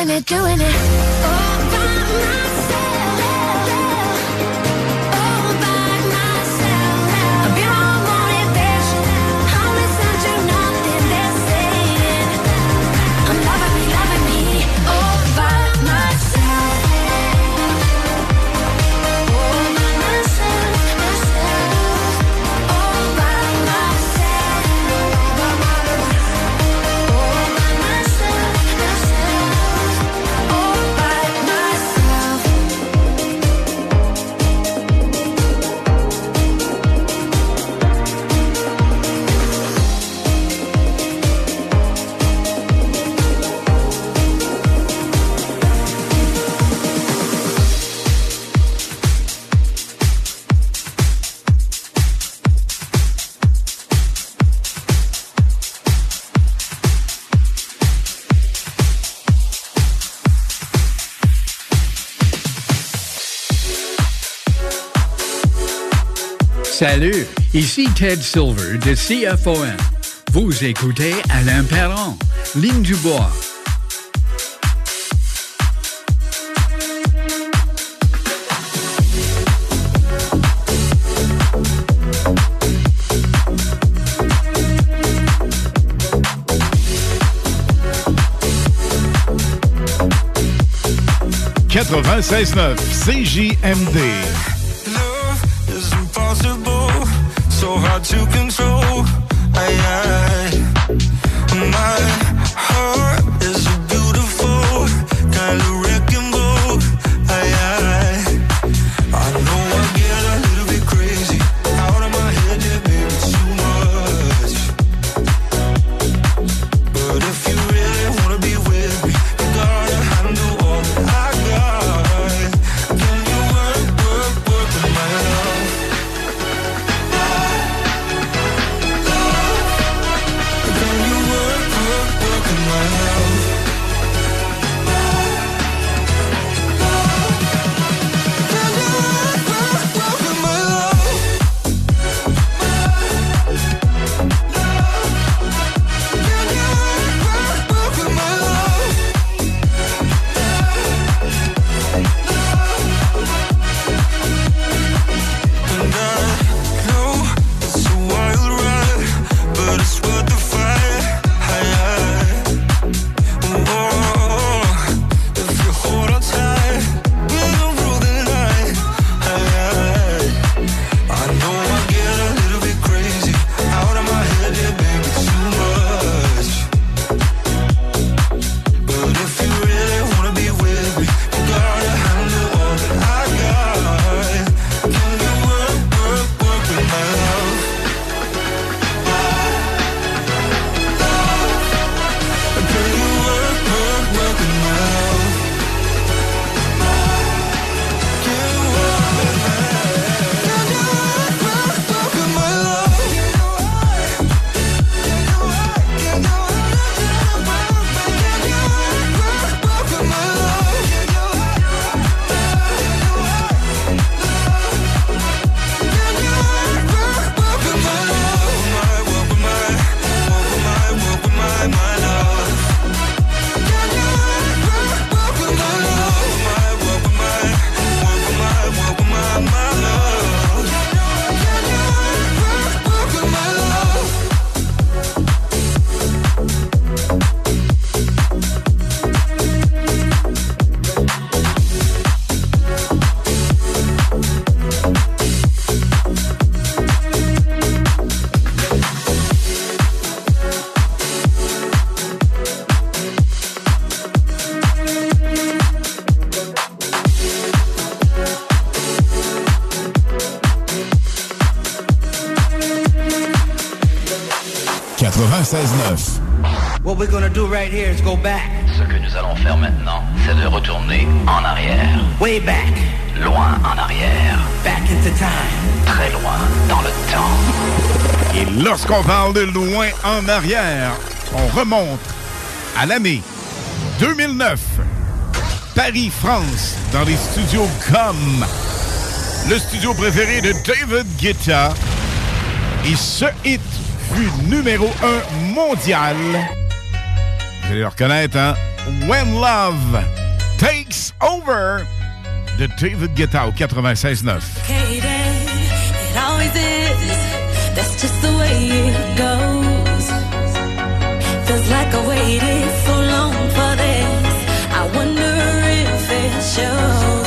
[SPEAKER 10] Doing it, doing it.
[SPEAKER 11] Salut, ici Ted Silver de CFOM. Vous écoutez Alain Perron, Ligne du Bois.
[SPEAKER 29] .9 CJMD.
[SPEAKER 34] To control. I, I,
[SPEAKER 18] de loin en arrière.
[SPEAKER 10] On remonte à l'année 2009. Paris, France, dans les studios GOM. Le studio préféré de David Guetta. Et ce hit fut numéro 1 mondial. Vous allez le reconnaître, hein? When Love Takes Over de David Guetta au 96.9.
[SPEAKER 35] That's just the way it goes. Feels like I waited so long for this. I wonder if it shows.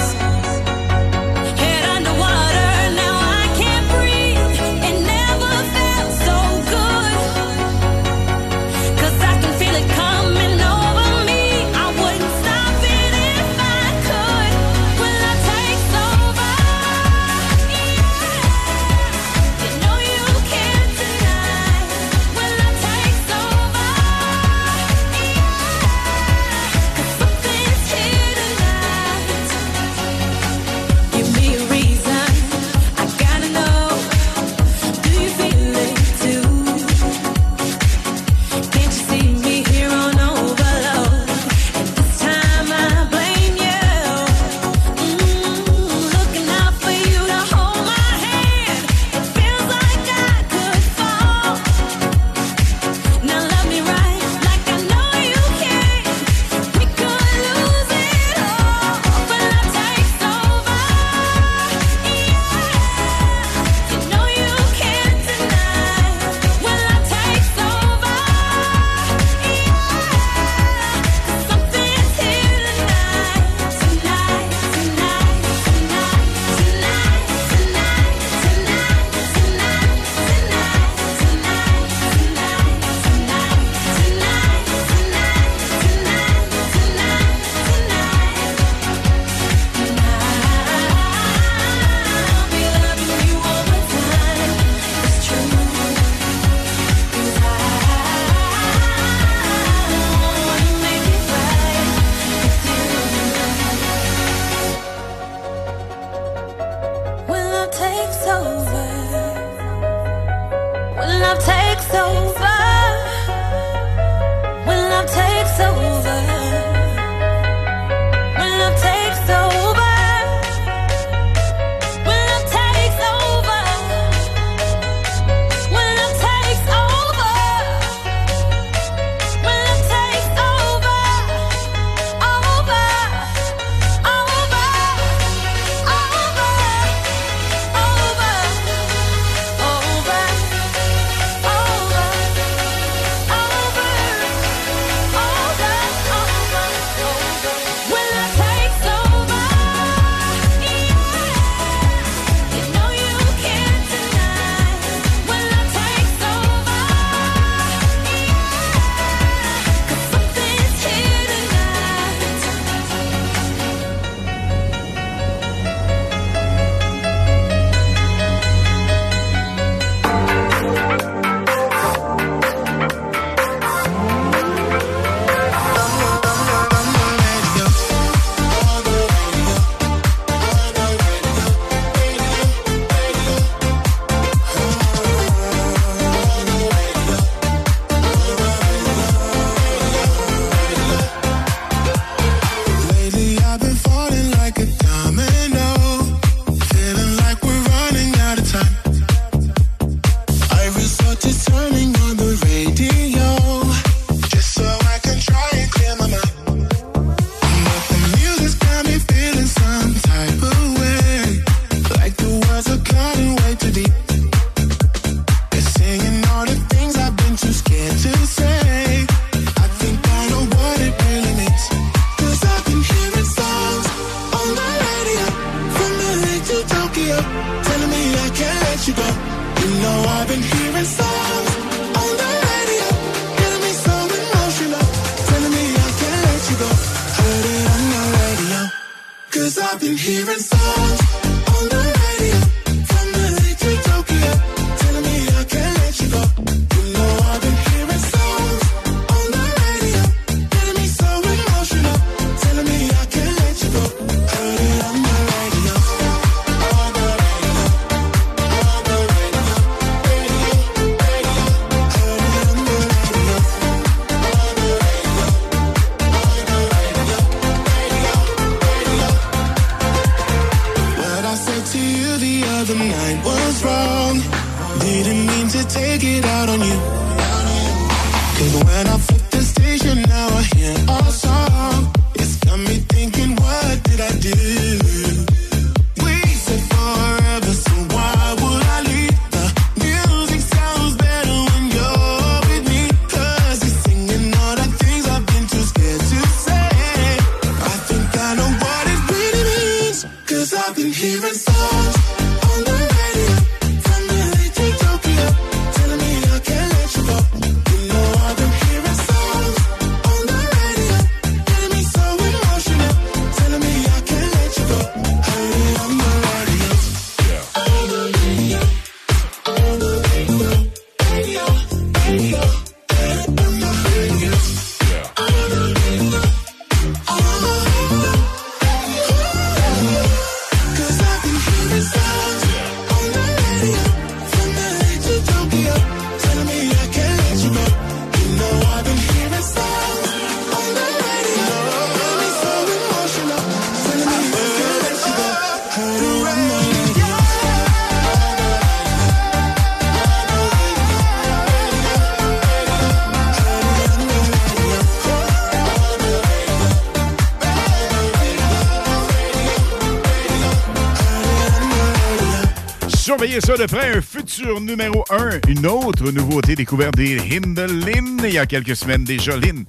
[SPEAKER 10] Surveillez ça de près, un futur numéro 1, une autre nouveauté découverte des Hindelin il y a quelques semaines déjà, Lynn.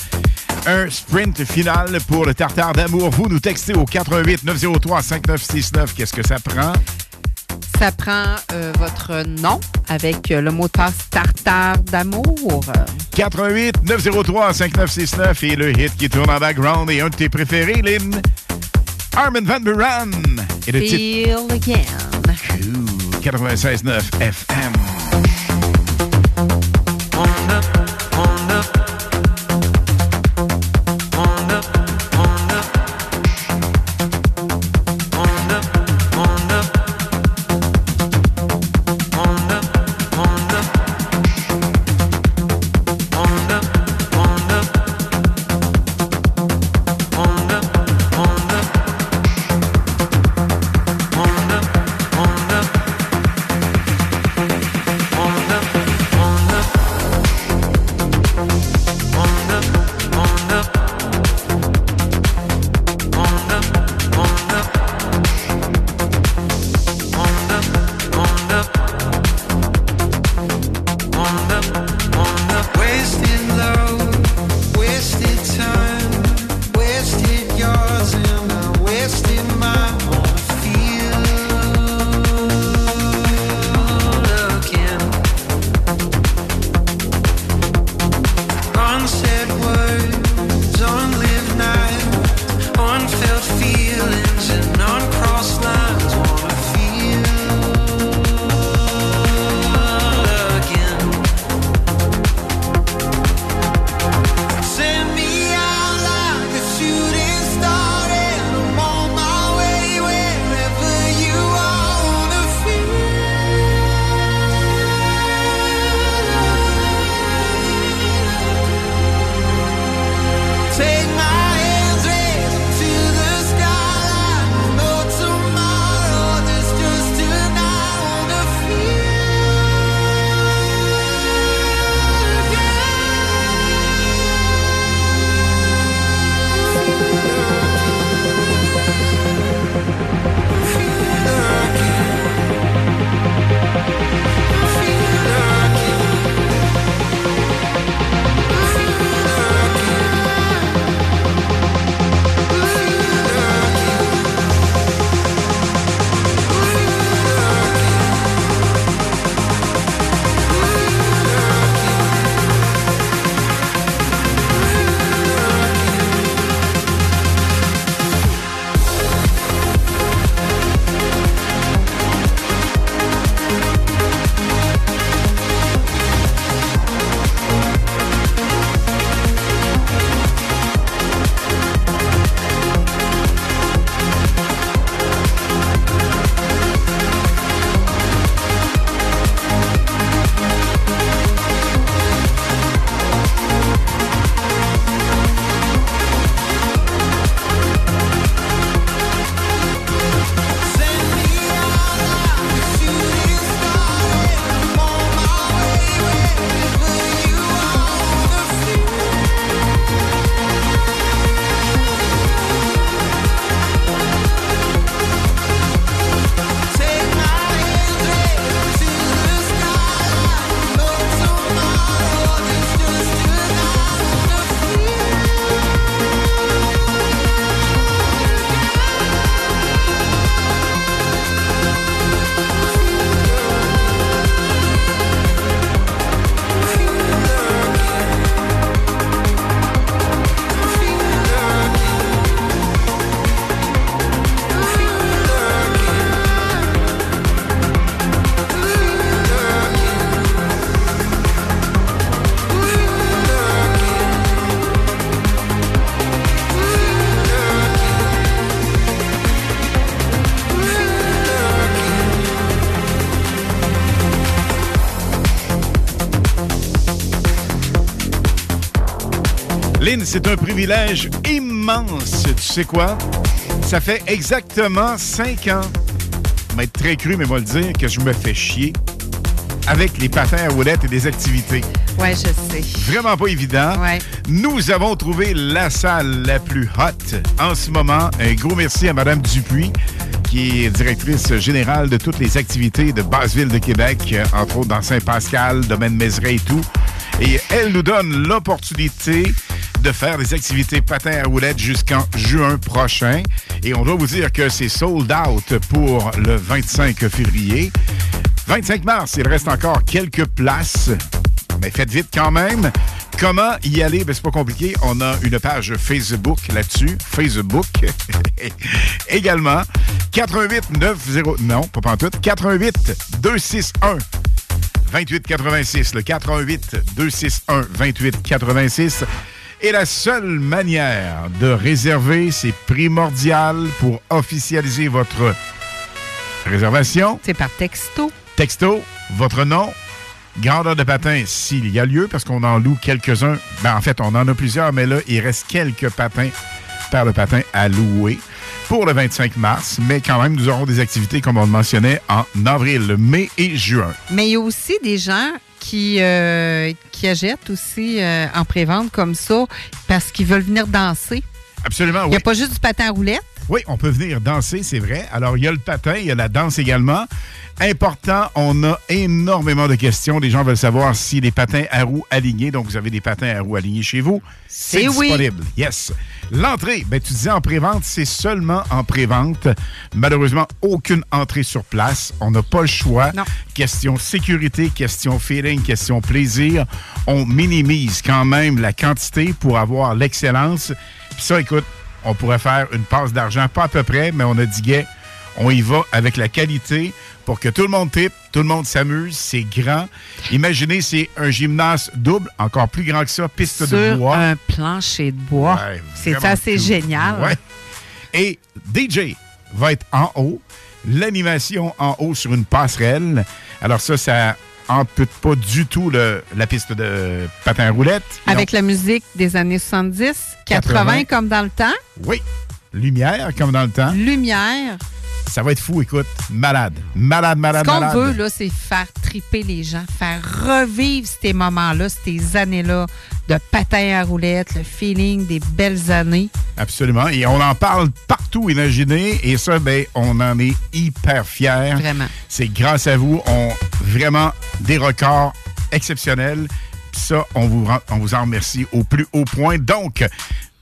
[SPEAKER 10] Un sprint final pour le tartare d'amour. Vous nous textez au 88 903 5969. Qu'est-ce que ça prend?
[SPEAKER 12] Ça prend euh, votre nom avec euh, le mot de passe Tartare d'amour.
[SPEAKER 10] 88 903 5969 et le hit qui tourne en background et un de tes préférés, Lynn. Armin Van Buren. Et le titre.
[SPEAKER 12] Again.
[SPEAKER 19] Caravan 69
[SPEAKER 10] FM. C'est un privilège immense. Tu sais quoi? Ça fait exactement cinq ans, va être très cru, mais moi le dire, que je me fais chier avec les patins à roulettes et des activités.
[SPEAKER 12] Ouais, je sais.
[SPEAKER 10] Vraiment pas évident.
[SPEAKER 12] Ouais.
[SPEAKER 10] Nous avons trouvé la salle la plus hot en ce moment. Un gros merci à Mme Dupuis, qui est directrice générale de toutes les activités de Basseville de Québec, entre autres dans Saint-Pascal, Domaine Mézeray et tout. Et elle nous donne l'opportunité de faire des activités patins à roulettes jusqu'en juin prochain. Et on doit vous dire que c'est sold out pour le 25 février. 25 mars, il reste encore quelques places. Mais faites vite quand même. Comment y aller? Ben, c'est pas compliqué. On a une page Facebook là-dessus. Facebook. Également. 88 90. Non, pas pantoute. 88 261 2886. Le 88 261 2886. Et la seule manière de réserver, c'est primordial pour officialiser votre réservation.
[SPEAKER 12] C'est par texto.
[SPEAKER 10] Texto, votre nom, grandeur de patin s'il y a lieu, parce qu'on en loue quelques-uns. Ben, en fait, on en a plusieurs, mais là, il reste quelques patins par le patin à louer pour le 25 mars. Mais quand même, nous aurons des activités, comme on le mentionnait, en avril, mai et juin.
[SPEAKER 12] Mais il y a aussi des gens qui, euh, qui achètent aussi euh, en pré-vente comme ça parce qu'ils veulent venir danser.
[SPEAKER 10] Absolument,
[SPEAKER 12] Il
[SPEAKER 10] oui.
[SPEAKER 12] n'y a pas juste du patin à roulette.
[SPEAKER 10] Oui, on peut venir danser, c'est vrai. Alors, il y a le patin, il y a la danse également. Important, on a énormément de questions. Les gens veulent savoir si les patins à roues alignés, donc vous avez des patins à roues alignés chez vous, c'est
[SPEAKER 12] oui.
[SPEAKER 10] disponible. Yes. L'entrée, ben, tu disais en pré-vente, c'est seulement en pré-vente. Malheureusement, aucune entrée sur place. On n'a pas le choix. Question sécurité, question feeling, question plaisir. On minimise quand même la quantité pour avoir l'excellence. Puis ça, écoute, on pourrait faire une passe d'argent, pas à peu près, mais on a dit, gay, on y va avec la qualité pour que tout le monde tripe, tout le monde s'amuse, c'est grand. Imaginez, c'est un gymnase double, encore plus grand que ça, piste de bois.
[SPEAKER 12] un plancher de bois.
[SPEAKER 10] Ouais,
[SPEAKER 12] c'est assez génial.
[SPEAKER 10] Ouais. Et DJ va être en haut, l'animation en haut sur une passerelle. Alors ça, ça ampute pas du tout le- la piste de patin roulette.
[SPEAKER 12] Avec la musique des années 70, 80,
[SPEAKER 10] 80.
[SPEAKER 12] comme dans le temps.
[SPEAKER 10] Oui, lumière comme dans le temps.
[SPEAKER 12] Lumière.
[SPEAKER 10] Ça va être fou, écoute. Malade. Malade,
[SPEAKER 12] Ce
[SPEAKER 10] malade,
[SPEAKER 12] qu'on
[SPEAKER 10] malade.
[SPEAKER 12] veut, là, c'est faire triper les gens, faire revivre ces moments-là, ces années-là de patin à roulette, le feeling des belles années.
[SPEAKER 10] Absolument. Et on en parle partout, imaginez. Et ça, ben, on en est hyper fiers.
[SPEAKER 12] Vraiment.
[SPEAKER 10] C'est grâce à vous. On vraiment des records exceptionnels. Puis ça, on vous, on vous en remercie au plus haut point. Donc,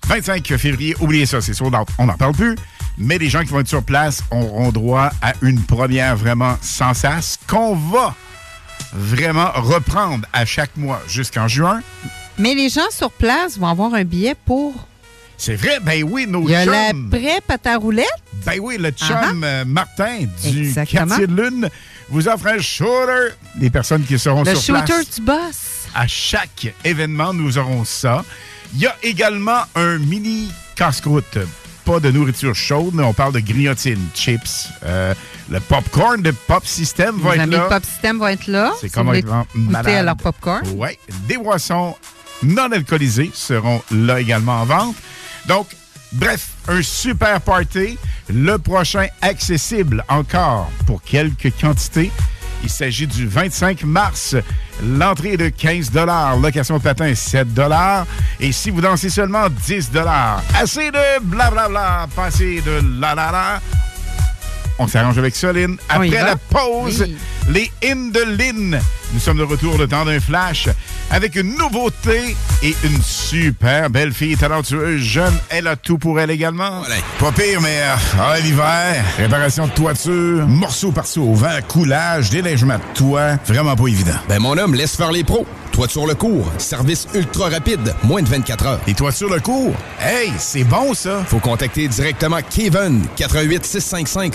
[SPEAKER 10] 25 février, oubliez ça, c'est sold out. On n'en parle plus. Mais les gens qui vont être sur place auront droit à une première vraiment sans sas qu'on va vraiment reprendre à chaque mois jusqu'en juin.
[SPEAKER 12] Mais les gens sur place vont avoir un billet pour.
[SPEAKER 10] C'est vrai, ben oui, nos
[SPEAKER 12] Il y a
[SPEAKER 10] chums.
[SPEAKER 12] l'après patin à roulette.
[SPEAKER 10] Ben oui, le chum
[SPEAKER 12] Ah
[SPEAKER 10] euh, Martin du
[SPEAKER 12] Exactement.
[SPEAKER 10] quartier de Lune vous offre un shooter. Les personnes qui seront
[SPEAKER 12] Le
[SPEAKER 10] sur
[SPEAKER 12] shooter
[SPEAKER 10] place.
[SPEAKER 12] du boss.
[SPEAKER 10] À chaque événement, nous aurons ça. Il y a également un mini casse-croûte. Pas de nourriture chaude, mais on parle de grignotines, chips. Euh, le popcorn de Pop System va être là.
[SPEAKER 12] Pop System vont être là.
[SPEAKER 10] C'est comme
[SPEAKER 12] goûter
[SPEAKER 10] malade.
[SPEAKER 12] à leur popcorn.
[SPEAKER 10] Oui. Des boissons non alcoolisées seront là également en vente. Donc, bref, un super party. Le prochain accessible encore pour quelques quantités. Il s'agit du 25 mars. L'entrée est de 15 location de patin 7 Et si vous dansez seulement 10 Assez de blablabla, passez de la la la. On s'arrange avec ça, Lynn. Après la pause,
[SPEAKER 12] Oui.
[SPEAKER 10] les hymnes de Lynn. Nous sommes de retour le temps d'un flash avec une nouveauté et une super belle fille talentueuse, jeune. Elle a tout pour elle également.
[SPEAKER 8] Pas pire, mais euh, ah, l'hiver, réparation de toiture, morceau par au vent, coulage, déneigement de toit, vraiment pas évident.
[SPEAKER 23] Ben mon homme, laisse faire les pros. Toiture le cours, service ultra rapide, moins de 24 heures.
[SPEAKER 8] Les toitures le cours?
[SPEAKER 10] Hey, c'est bon ça!
[SPEAKER 23] Faut contacter directement Kevin, 88 655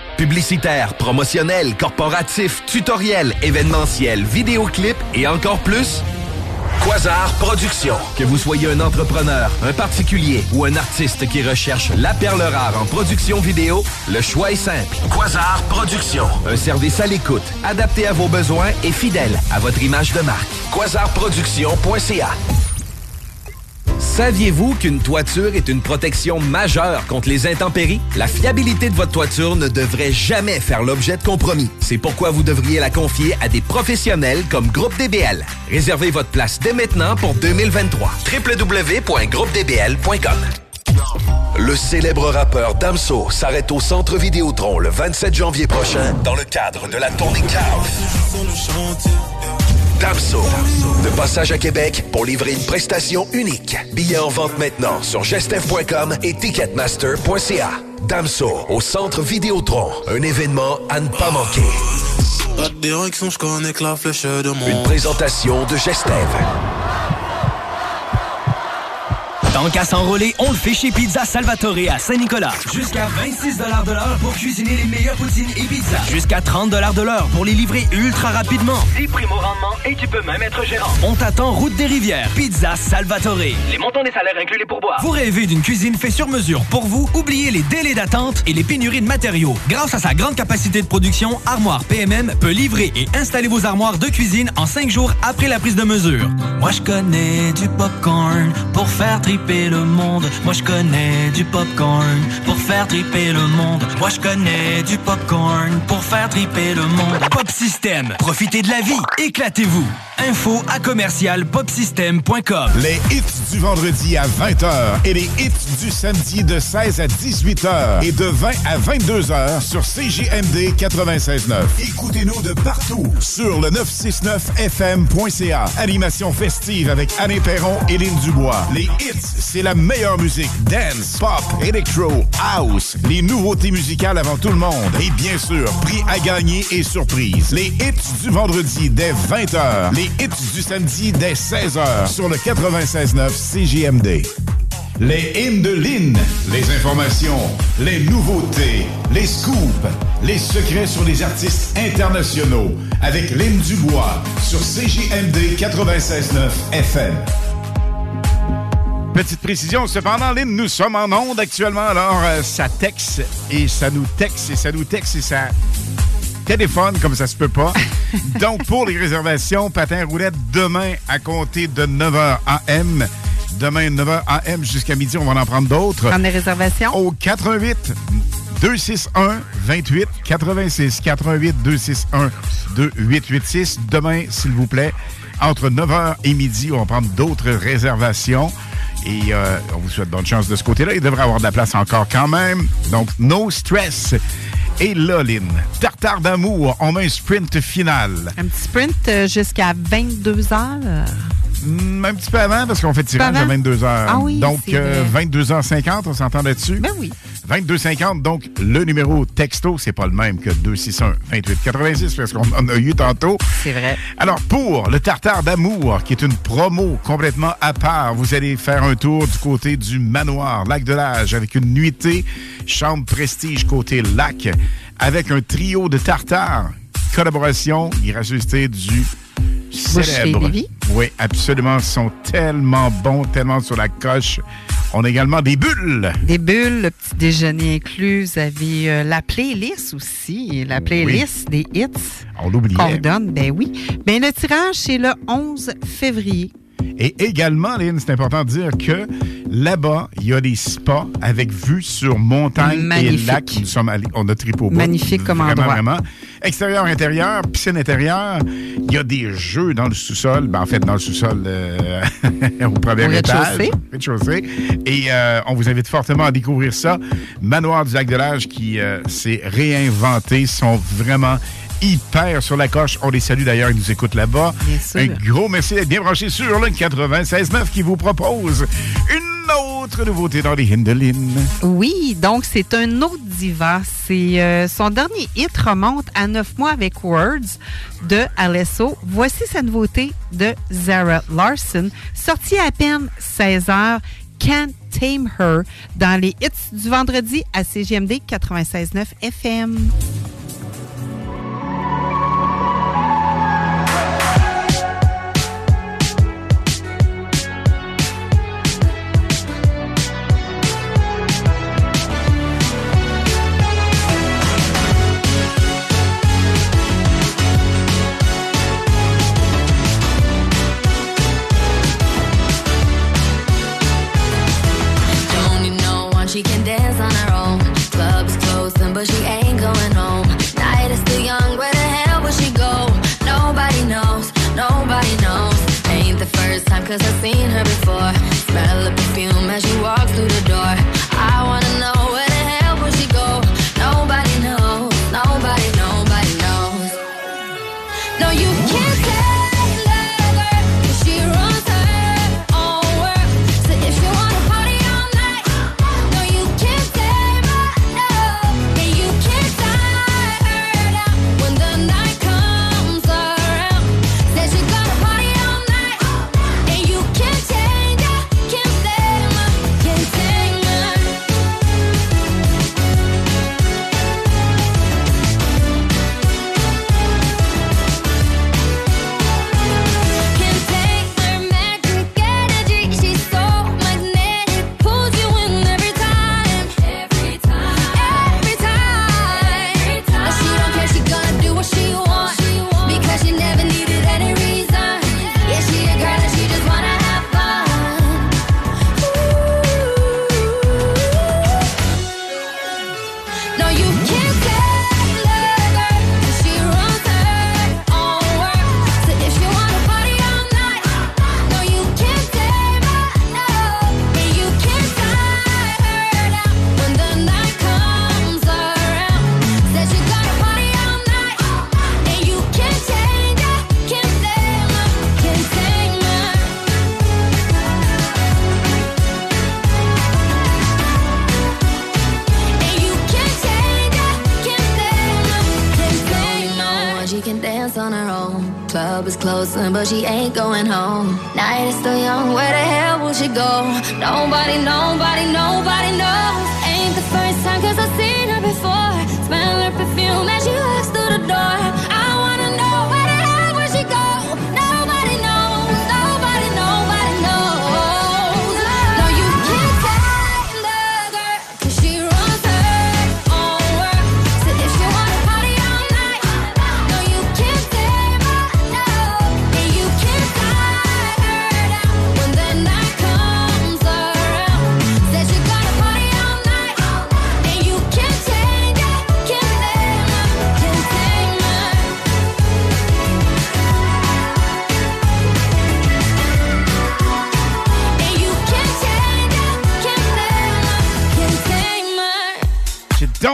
[SPEAKER 1] Publicitaires, promotionnels, corporatifs, tutoriels, événementiels, vidéoclips et encore plus? Quasar Productions. Que vous soyez un entrepreneur, un particulier ou un artiste qui recherche la perle rare en production vidéo, le choix est simple. Quasar Productions. Un service à l'écoute, adapté à vos besoins et fidèle à votre image de marque. Quasarproduction.ca Saviez-vous qu'une toiture est une protection majeure contre les intempéries? La fiabilité de votre toiture ne devrait jamais faire l'objet de compromis. C'est pourquoi vous devriez la confier à des professionnels comme Groupe DBL. Réservez votre place dès maintenant pour 2023. www.groupedbl.com le célèbre rappeur Damso s'arrête au Centre Vidéotron le 27 janvier prochain dans le cadre de la tournée Chaos. Damso, de passage à Québec pour livrer une prestation unique. Billets en vente maintenant sur gestev.com et ticketmaster.ca. Damso, au Centre Vidéotron, un événement à ne pas manquer.
[SPEAKER 36] Pas de direction, je connais que la flèche de mon.
[SPEAKER 1] Une présentation de Gestev.
[SPEAKER 21] Tant qu'à s'enrôler, on le fait chez Pizza Salvatore à Saint-Nicolas. Jusqu'à 26 de l'heure pour cuisiner les meilleures poutines et pizzas. Jusqu'à 30 de l'heure pour les livrer ultra rapidement.
[SPEAKER 24] 10 primes au rendement et tu peux même être gérant.
[SPEAKER 21] On t'attend route des rivières. Pizza Salvatore.
[SPEAKER 24] Les montants des salaires incluent les pourboires.
[SPEAKER 21] Vous rêvez d'une cuisine faite sur mesure pour vous? Oubliez les délais d'attente et les pénuries de matériaux. Grâce à sa grande capacité de production, Armoire PMM peut livrer et installer vos armoires de cuisine en 5 jours après la prise de mesure. Moi, je connais du popcorn pour faire triper le monde. Moi, je connais du popcorn pour faire triper le monde. Moi, je connais du popcorn pour faire triper le monde. Pop System, profitez de la vie, éclatez-vous. Info à commercial popsystem.com.
[SPEAKER 10] Les hits du vendredi à 20h et les hits du samedi de 16 à 18h et de 20 à 22h sur CJMD 96.9. Écoutez-nous de partout sur le 969fm.ca. Animation festive avec Anne Perron et Lynn Dubois. Les hits, c'est la meilleure musique. Dance, pop, electro, house. Les nouveautés musicales avant tout le monde. Et bien sûr, prix à gagner et surprise. Les hits du vendredi dès 20h. Les hits du samedi dès 16h sur le 96.9 CJMD. Les hymnes de Lynn, les informations, les nouveautés, les scoops, les secrets sur les artistes internationaux avec Lynn Dubois sur CJMD 96.9 FM. Petite précision, cependant, Lynn, nous sommes en onde actuellement, alors euh, ça texte et ça nous texte et ça nous texte et ça téléphone comme ça se peut pas. Donc, pour les réservations, patin roulette demain à compter de 9h AM. Demain, 9h AM jusqu'à midi, on va en prendre d'autres.
[SPEAKER 12] Prendre des réservations?
[SPEAKER 10] Au 88 261 28 86 88 261 2886. Demain, s'il vous plaît, entre 9h et midi, on va prendre d'autres réservations. Et euh, on vous souhaite bonne chance de ce côté-là. Il devrait avoir de la place encore quand même. Donc, no stress. Et là, Lynn, tartare d'amour, on a un sprint final.
[SPEAKER 12] Un petit sprint euh, jusqu'à 22 heures.
[SPEAKER 10] Hmm, un petit peu avant, parce qu'on fait tirage à
[SPEAKER 12] avant?
[SPEAKER 10] 22h.
[SPEAKER 12] Ah oui,
[SPEAKER 10] donc,
[SPEAKER 12] c'est
[SPEAKER 10] euh,
[SPEAKER 12] vrai.
[SPEAKER 10] 22h50, on s'entend là-dessus?
[SPEAKER 12] Ben oui.
[SPEAKER 10] 22h50, donc le numéro texto, c'est pas le même que 261-2886, parce qu'on en a eu tantôt.
[SPEAKER 12] C'est vrai.
[SPEAKER 10] Alors, pour le tartare d'amour, qui est une promo complètement à part, vous allez faire un tour du côté du manoir Lac de l'Âge avec une nuitée, chambre prestige côté lac, avec un trio de tartares, collaboration, gracieuseté du célèbre.
[SPEAKER 12] Lévis.
[SPEAKER 10] Oui, absolument. Ils sont tellement bons, tellement sur la coche. On a également des bulles.
[SPEAKER 12] Des bulles, le petit déjeuner inclus. Vous avez euh, la playlist aussi. La playlist des hits
[SPEAKER 10] On l'oubliait.
[SPEAKER 12] qu'on donne. Ben oui. Ben le tirage, c'est le 11 février.
[SPEAKER 10] Et également, Lynn, c'est important de dire que là-bas, il y a des spas avec vue sur montagne et lac. Nous sommes allés, on a trippé au bout.
[SPEAKER 12] Magnifique comme
[SPEAKER 10] vraiment,
[SPEAKER 12] endroit.
[SPEAKER 10] Vraiment. Extérieur, intérieur, piscine intérieure. Il y a des jeux dans le sous-sol. Ben, en fait, dans le sous-sol euh, au premier
[SPEAKER 12] Au
[SPEAKER 10] étage.
[SPEAKER 12] rez-de-chaussée.
[SPEAKER 10] Et euh, on vous invite fortement à découvrir ça. Manoir du Lac de l'Âge qui euh, s'est réinventé. Ils sont vraiment hyper sur la coche. On les salue d'ailleurs, ils nous écoutent là-bas. Un gros merci d'être bien branché sur le 96.9 qui vous propose une autre nouveauté dans les Hindelines.
[SPEAKER 12] Oui, donc c'est un autre diva. C'est euh, son dernier hit remonte à neuf mois avec Words de Alesso. Voici sa nouveauté de Zara Larson, sortie à, à peine 16 heures. Can't
[SPEAKER 37] Tame Her dans les hits du vendredi à CGMD 96.9 FM.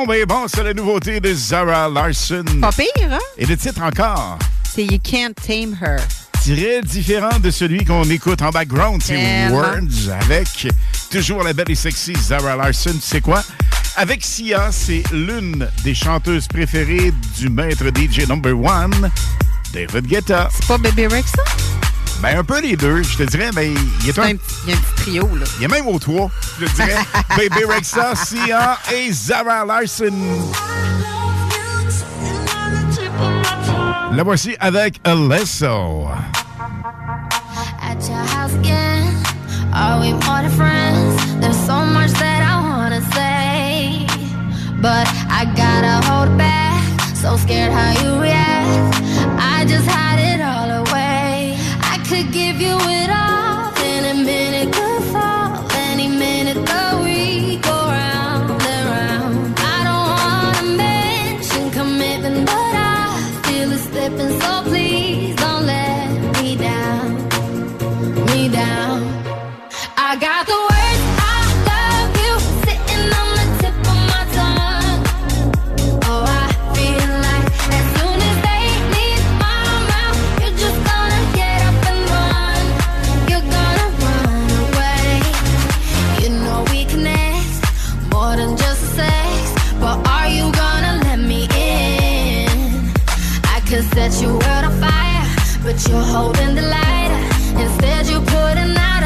[SPEAKER 10] mais bon, c'est la nouveauté de Zara Larson.
[SPEAKER 37] Pas pire, hein?
[SPEAKER 10] Et le titre encore?
[SPEAKER 37] C'est You Can't Tame Her.
[SPEAKER 10] Très différent de celui qu'on écoute en background, c'est Words, avec toujours la belle et sexy Zara Larson. Tu sais quoi? Avec Sia, c'est l'une des chanteuses préférées du maître DJ number one, David Guetta.
[SPEAKER 37] C'est pas Baby Rex, ça?
[SPEAKER 10] Ben, un peu les deux, je te dirais, ben, mais il
[SPEAKER 37] y a un petit trio, là.
[SPEAKER 10] Il est même aux trois, je te dirais. Baby Rexa, Sia et Zara Larson. La voici avec Alesso.
[SPEAKER 28] At your house again, are we more than friends? There's so much that I wanna say, but I gotta hold back. So scared how you react. I just have set your world on fire, but you're holding the light. Instead, you're putting out.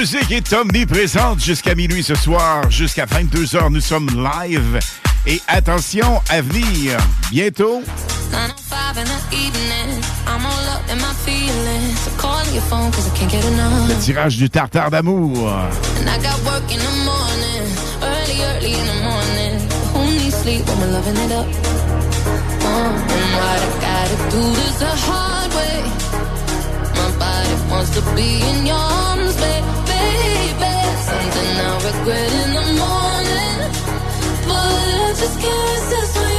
[SPEAKER 28] La musique est omniprésente jusqu'à minuit ce soir, jusqu'à 22h. Nous sommes live. Et attention, à venir, bientôt. Le tirage du tartare d'amour.
[SPEAKER 38] And I'll regret in the morning. But I just can't resist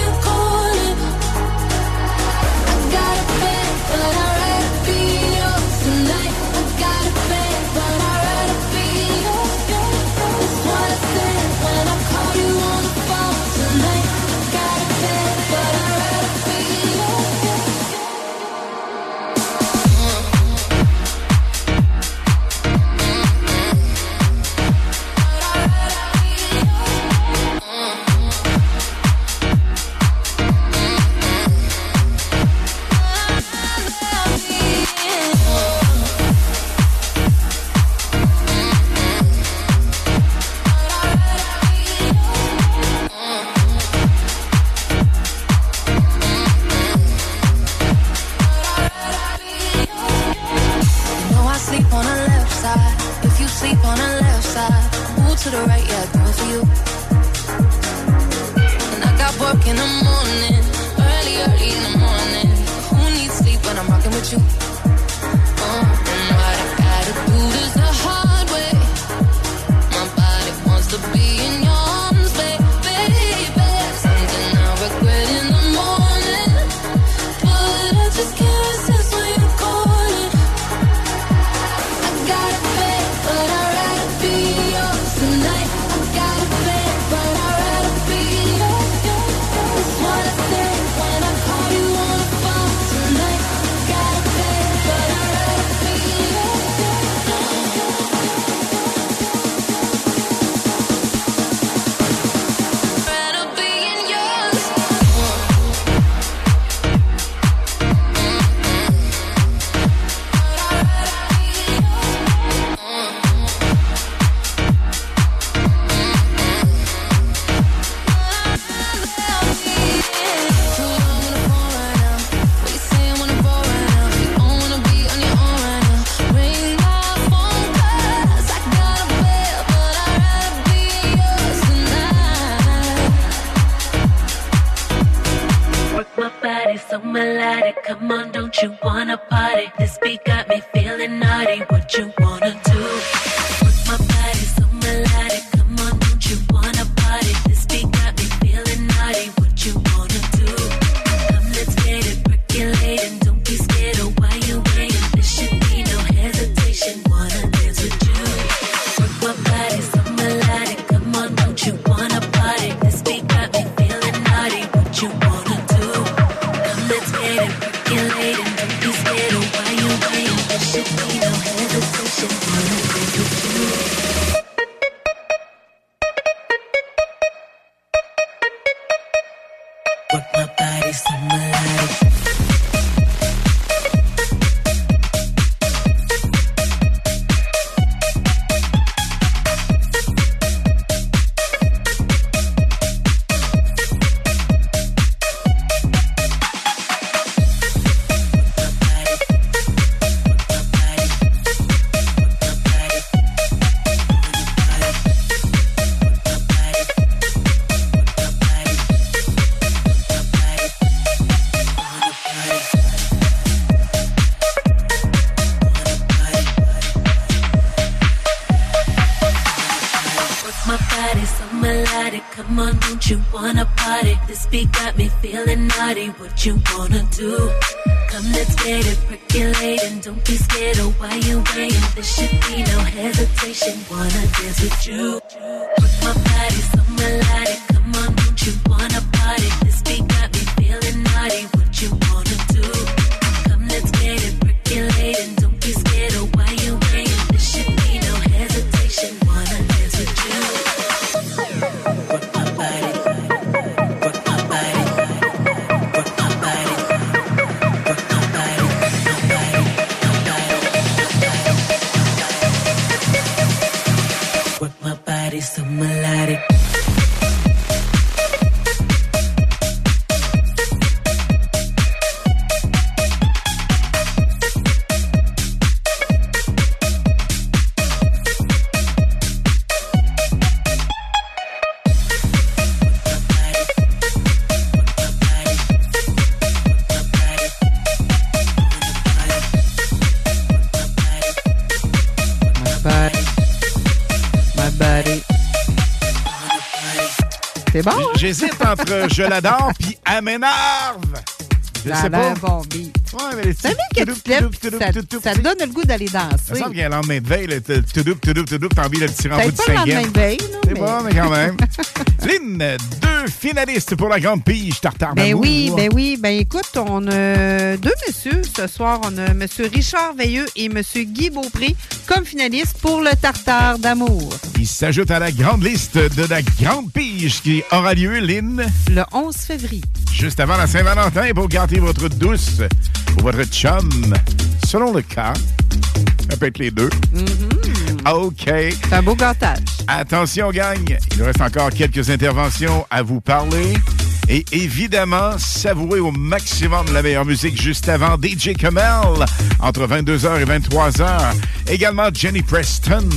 [SPEAKER 10] J'hésite entre Je l'adore puis Elle m'énerve. Je sais pas.
[SPEAKER 12] bon beat.
[SPEAKER 10] Ouais, mais les
[SPEAKER 12] C'est bien que tu te lèves puis ça, ça te donne le goût d'aller
[SPEAKER 10] Ça
[SPEAKER 12] danser.
[SPEAKER 10] semble qu'il y a un lendemain de veille, là, t'as- envie de le tirer en bout de
[SPEAKER 12] pas le lendemain
[SPEAKER 10] cinquième.
[SPEAKER 12] de veille, non,
[SPEAKER 10] C'est bon, mais quand même. Lynn, deux finalistes pour la grande pige tartare
[SPEAKER 12] Ben oui, ben oui. Ben écoute, on a deux messieurs ce soir. On a monsieur Richard Veilleux et monsieur Guy Beaupré comme finalistes pour le tartare d'amour.
[SPEAKER 10] Il s'ajoute à la grande liste de la grande pige qui aura lieu, Lynn,
[SPEAKER 12] Le 11 février.
[SPEAKER 10] juste avant la Saint-Valentin pour gâter votre douce ou votre chum. Selon le cas, ça peut être les deux. OK.
[SPEAKER 12] C'est un beau gâtage.
[SPEAKER 10] Attention, gang. Il nous reste encore quelques interventions à vous parler. Et évidemment, savourer au maximum la meilleure musique juste avant DJ Kamel, entre 22h et 23h. Également Jenny Preston,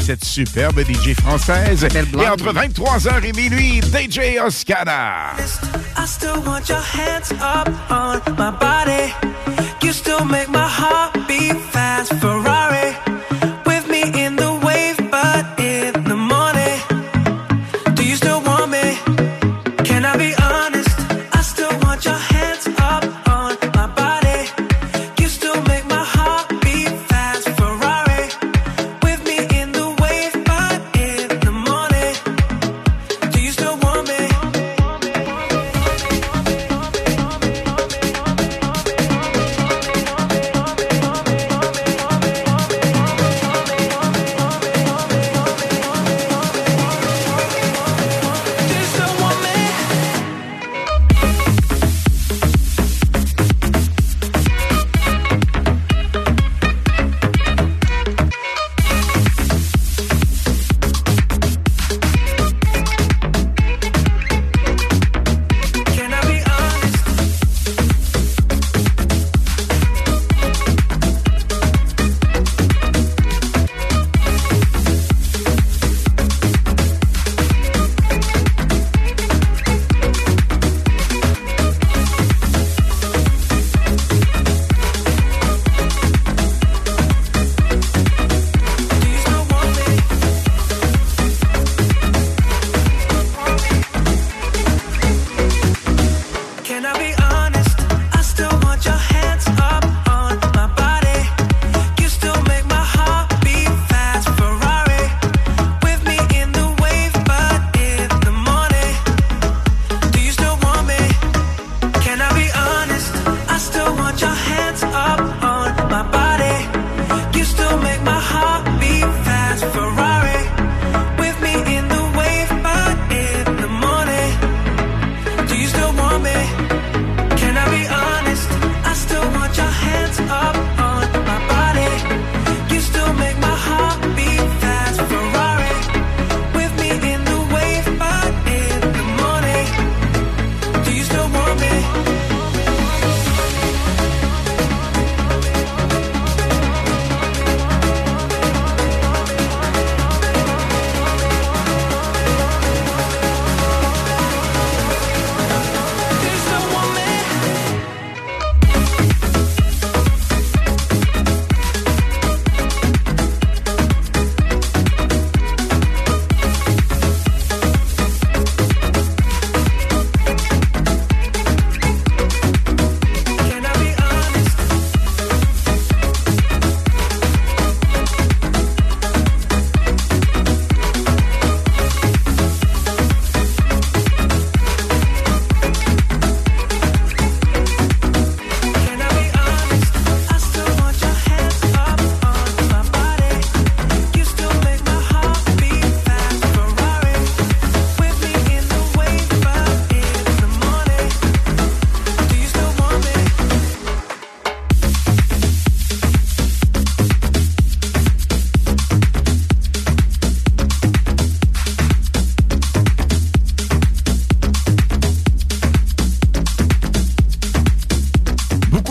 [SPEAKER 10] cette superbe DJ française. Et entre 23h et minuit, DJ Oscana.
[SPEAKER 39] I still want your hands up on my body. You still make my heart beat fast. Ferrari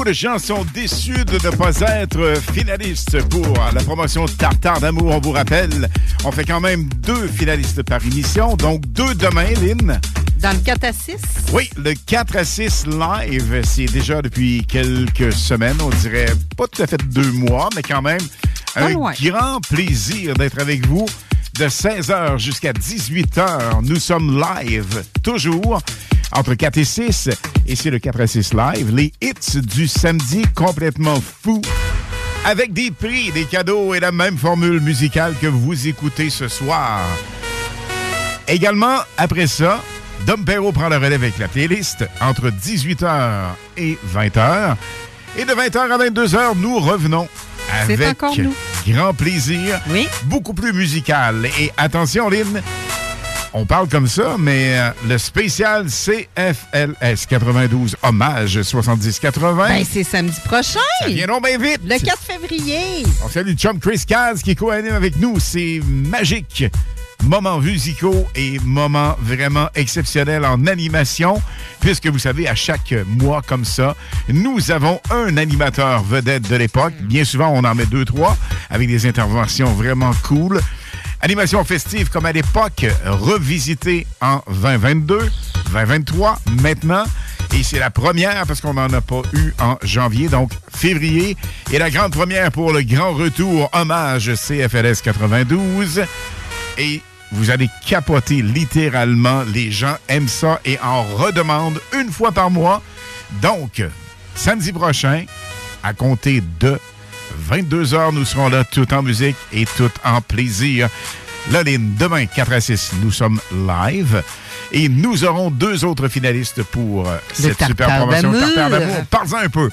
[SPEAKER 10] de gens sont déçus de ne pas être finalistes pour la promotion Tartare d'amour. On vous rappelle, on fait quand même deux finalistes par émission, donc deux demain, Lynn.
[SPEAKER 12] Dans le 4 à 6,
[SPEAKER 10] Oui, le 4 à 6 live, c'est déjà depuis quelques semaines, on dirait pas tout à fait deux mois, mais quand même
[SPEAKER 12] Pas
[SPEAKER 10] un
[SPEAKER 12] loin.
[SPEAKER 10] grand plaisir d'être avec vous. De 16h jusqu'à 18h, nous sommes live, toujours, entre 4 et 6. Et c'est le 4 à 6 live, les hits du samedi complètement fous. Avec des prix, des cadeaux et la même formule musicale que vous écoutez ce soir. Également, après ça, Dom Perrault prend le relais avec la playlist entre 18h et 20h. Et de 20h à 22h, nous revenons avec
[SPEAKER 12] nous.
[SPEAKER 10] grand plaisir.
[SPEAKER 12] Oui.
[SPEAKER 10] Beaucoup plus musical. Et attention, Lynn, on parle comme ça, mais euh, le spécial CFLS 92 hommage 70-80.
[SPEAKER 12] Ben, c'est samedi prochain.
[SPEAKER 10] Ça vient donc bien vite.
[SPEAKER 12] Le 4 février.
[SPEAKER 10] On salue chum Chris Caz qui co-anime avec nous. C'est magique. Moments musicaux et moments vraiment exceptionnels en animation, puisque vous savez, à chaque mois comme ça, nous avons un animateur vedette de l'époque. Bien souvent, on en met deux, trois, avec des interventions vraiment cool. Animation festive comme à l'époque, revisitée en 2022, 2023, maintenant. Et c'est la première parce qu'on n'en a pas eu en janvier, donc février. Et la grande première pour le grand retour hommage CFLS 92. Et vous allez capoter littéralement. Les gens aiment ça et en redemandent une fois par mois. Donc, samedi prochain, à compter de 22 heures, nous serons là tout en musique et tout en plaisir. Là, Lynn, demain, 4 à 6, nous sommes live. Et nous aurons deux autres finalistes pour euh, cette super promotion. Tartare d'amour. Parle-en un peu.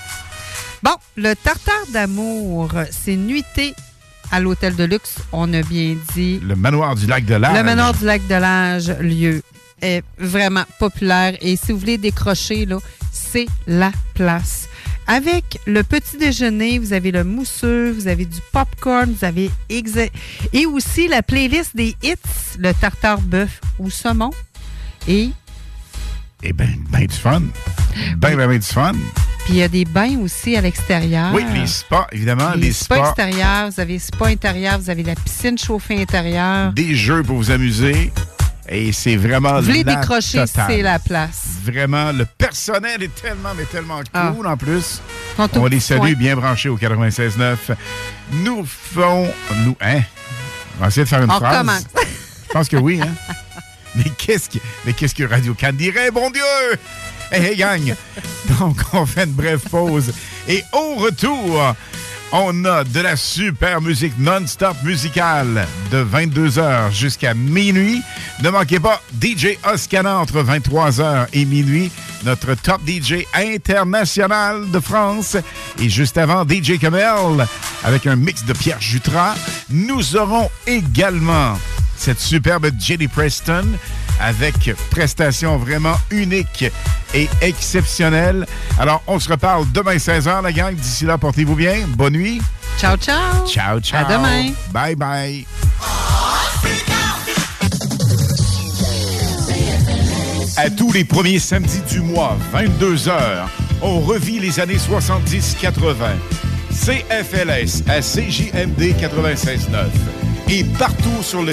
[SPEAKER 12] Bon, le tartare d'amour, c'est nuitée à l'hôtel de luxe. On a bien dit.
[SPEAKER 10] Le manoir du lac de l'Arche.
[SPEAKER 12] Le manoir du lac de l'Age, lieu est vraiment populaire. Et si vous voulez décrocher, là, c'est la place. Avec le petit déjeuner, vous avez le mousseux, vous avez du popcorn, vous avez et aussi la playlist des hits, le tartare bœuf ou saumon. Et
[SPEAKER 10] Eh bien, ben du fun. Ben, ben, ben du fun.
[SPEAKER 12] puis il y a des bains aussi à l'extérieur.
[SPEAKER 10] Oui, les spas, évidemment, les,
[SPEAKER 12] Les spas
[SPEAKER 10] spas.
[SPEAKER 12] extérieurs, vous avez spa intérieur, vous avez la piscine chauffée intérieure.
[SPEAKER 10] des jeux pour vous amuser. Et c'est vraiment
[SPEAKER 12] Vous voulez décrocher, c'est la place.
[SPEAKER 10] Vraiment, le personnel est tellement, mais tellement
[SPEAKER 12] Ah.
[SPEAKER 10] cool en plus. On les salue bien branchés au 96.9. Nous font... Nous, hein? On va essayer de faire une
[SPEAKER 12] On
[SPEAKER 10] phrase.
[SPEAKER 12] recommence.
[SPEAKER 10] Je pense que oui, hein? mais qu'est-ce que, mais qu'est-ce que Radio Can dirait, bon Dieu? Hey, hey, gang! Donc, on fait une brève pause. Et au retour, on a de la super musique non-stop musicale de 22h jusqu'à minuit. Ne manquez pas DJ Oscana entre 23h et minuit, notre top DJ international de France. Et juste avant, DJ Kamel avec un mix de Pierre Jutras. Nous aurons également cette superbe Jenny Preston avec prestations vraiment uniques et exceptionnelles. Alors, on se reparle demain 16h, la gang. D'ici là, portez-vous bien. Bonne nuit.
[SPEAKER 12] Ciao, ciao.
[SPEAKER 10] Ciao, ciao.
[SPEAKER 12] À demain.
[SPEAKER 10] Bye, bye. À tous les premiers samedis du mois, 22h, on revit les années 70-80. CFLS à CJMD 96.9 et partout sur le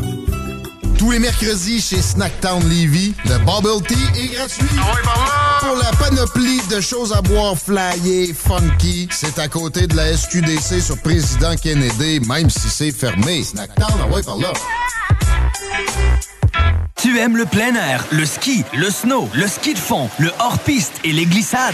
[SPEAKER 4] Tous les mercredis chez Snacktown Levy, le Bubble Tea est gratuit. Pour la panoplie de choses à boire flyées, funky, c'est à côté de la SQDC sur Président Kennedy, même si c'est fermé. Snacktown, ah ouais, par là.
[SPEAKER 21] Tu aimes le plein air, le ski, le snow, le ski de fond, le hors-piste et les glissades?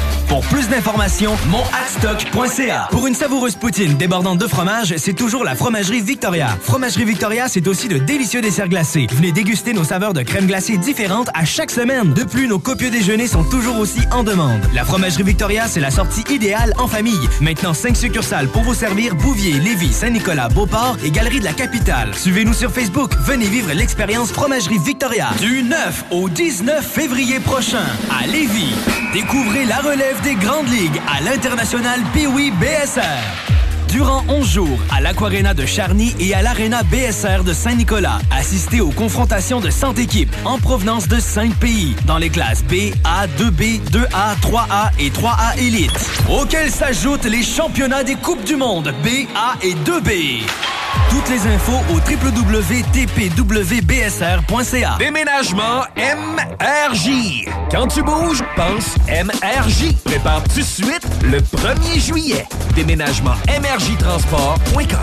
[SPEAKER 21] Pour plus d'informations, monadstock.ca. Pour une savoureuse poutine débordante de fromage, c'est toujours la Fromagerie Victoria. Fromagerie Victoria, c'est aussi de délicieux desserts glacés. Venez déguster nos saveurs de crème glacée différentes à chaque semaine. De plus, nos copieux déjeuners sont toujours aussi en demande. La Fromagerie Victoria, c'est la sortie idéale en famille. Maintenant, 5 succursales pour vous servir Bouvier, Lévis, Saint-Nicolas, Beauport et Galerie de la Capitale. Suivez-nous sur Facebook. Venez vivre l'expérience Fromagerie Victoria. Du 9 au 19 février prochain à Lévis. Découvrez la relève des grandes ligues à l'international Pee-Wee BSR. Durant 11 jours, à l'Aquarena de Charny et à l'Arena BSR de Saint-Nicolas, assistez aux confrontations de 100 équipes en provenance de 5 pays, dans les classes B, A, 2B, 2A, 3A et 3A Elite, auxquels s'ajoutent les championnats des Coupes du Monde B, A et 2B. Toutes les infos au www.tpwbsr.ca.
[SPEAKER 1] Déménagement MRJ. Quand tu bouges, pense MRJ. Prépare tout de suite le 1er juillet. Déménagement MRJ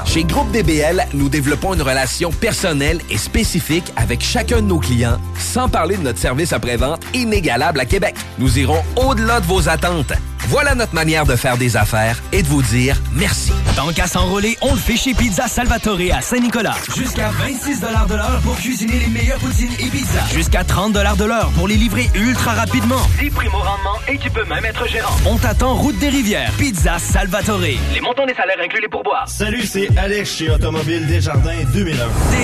[SPEAKER 1] Chez Groupe DBL, nous développons une relation personnelle et spécifique avec chacun de nos clients, sans parler de notre service après-vente inégalable à Québec. Nous irons au-delà de vos attentes. Voilà notre manière de faire des affaires et de vous dire merci.
[SPEAKER 21] Tant qu'à s'enrôler, on le fait chez Pizza Salvatore à Saint-Nicolas. Jusqu'à 26 de l'heure pour cuisiner les meilleures poutines et pizzas. Jusqu'à 30 de l'heure pour les livrer ultra rapidement.
[SPEAKER 40] 10 primes au rendement et tu peux même être gérant.
[SPEAKER 21] On t'attend route des rivières. Pizza Salvatore.
[SPEAKER 40] Les montants des salaires incluent les pourboires.
[SPEAKER 2] Salut, c'est Alex chez Automobile Desjardins 2001.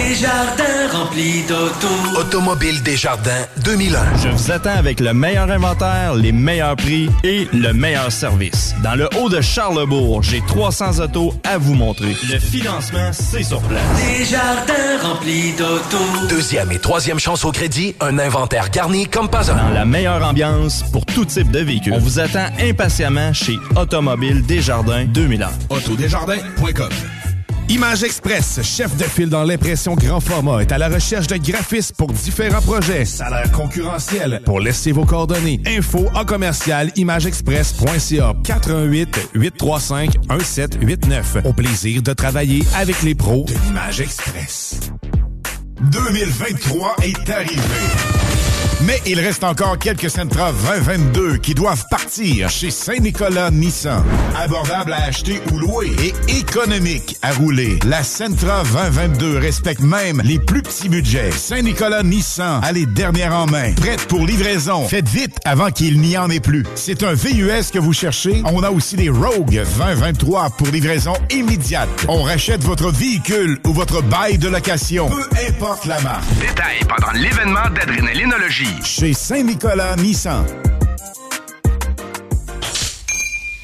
[SPEAKER 21] Desjardins remplis d'auto.
[SPEAKER 2] Automobile Desjardins 2001. Je vous attends avec le meilleur inventaire, les meilleurs prix et le meilleur service. Dans le haut de Charlebourg, j'ai 300 autos à vous montrer. Le financement, c'est sur place.
[SPEAKER 21] Desjardins remplis d'auto.
[SPEAKER 2] Deuxième et troisième chance au crédit, un inventaire garni comme pas un. Dans la meilleure ambiance pour tout type de véhicule. On vous attend impatiemment chez Automobile Desjardins 2001.
[SPEAKER 10] Autodesjardins.com Image Express, chef de file dans l'impression grand format, est à la recherche de graphistes pour différents projets. Salaire concurrentiel. Pour laisser vos coordonnées. Info en commercial imageexpress.ca 418 835 1789. Au plaisir de travailler avec les pros de l'Image Express. 2023 est arrivé. Mais il reste encore quelques Sentra 2022 qui doivent partir chez Saint-Nicolas Nissan. Abordable à acheter ou louer et économique à rouler. La Sentra 2022 respecte même les plus petits budgets. Saint-Nicolas Nissan a les dernières en main. Prête pour livraison. Faites vite avant qu'il n'y en ait plus. C'est un VUS que vous cherchez. On a aussi des Rogue 2023 pour livraison immédiate. On rachète votre véhicule ou votre bail de location. Peu importe la marque.
[SPEAKER 40] Détail pendant l'événement d'adrénalinologie.
[SPEAKER 10] Chez Saint-Nicolas Nissan.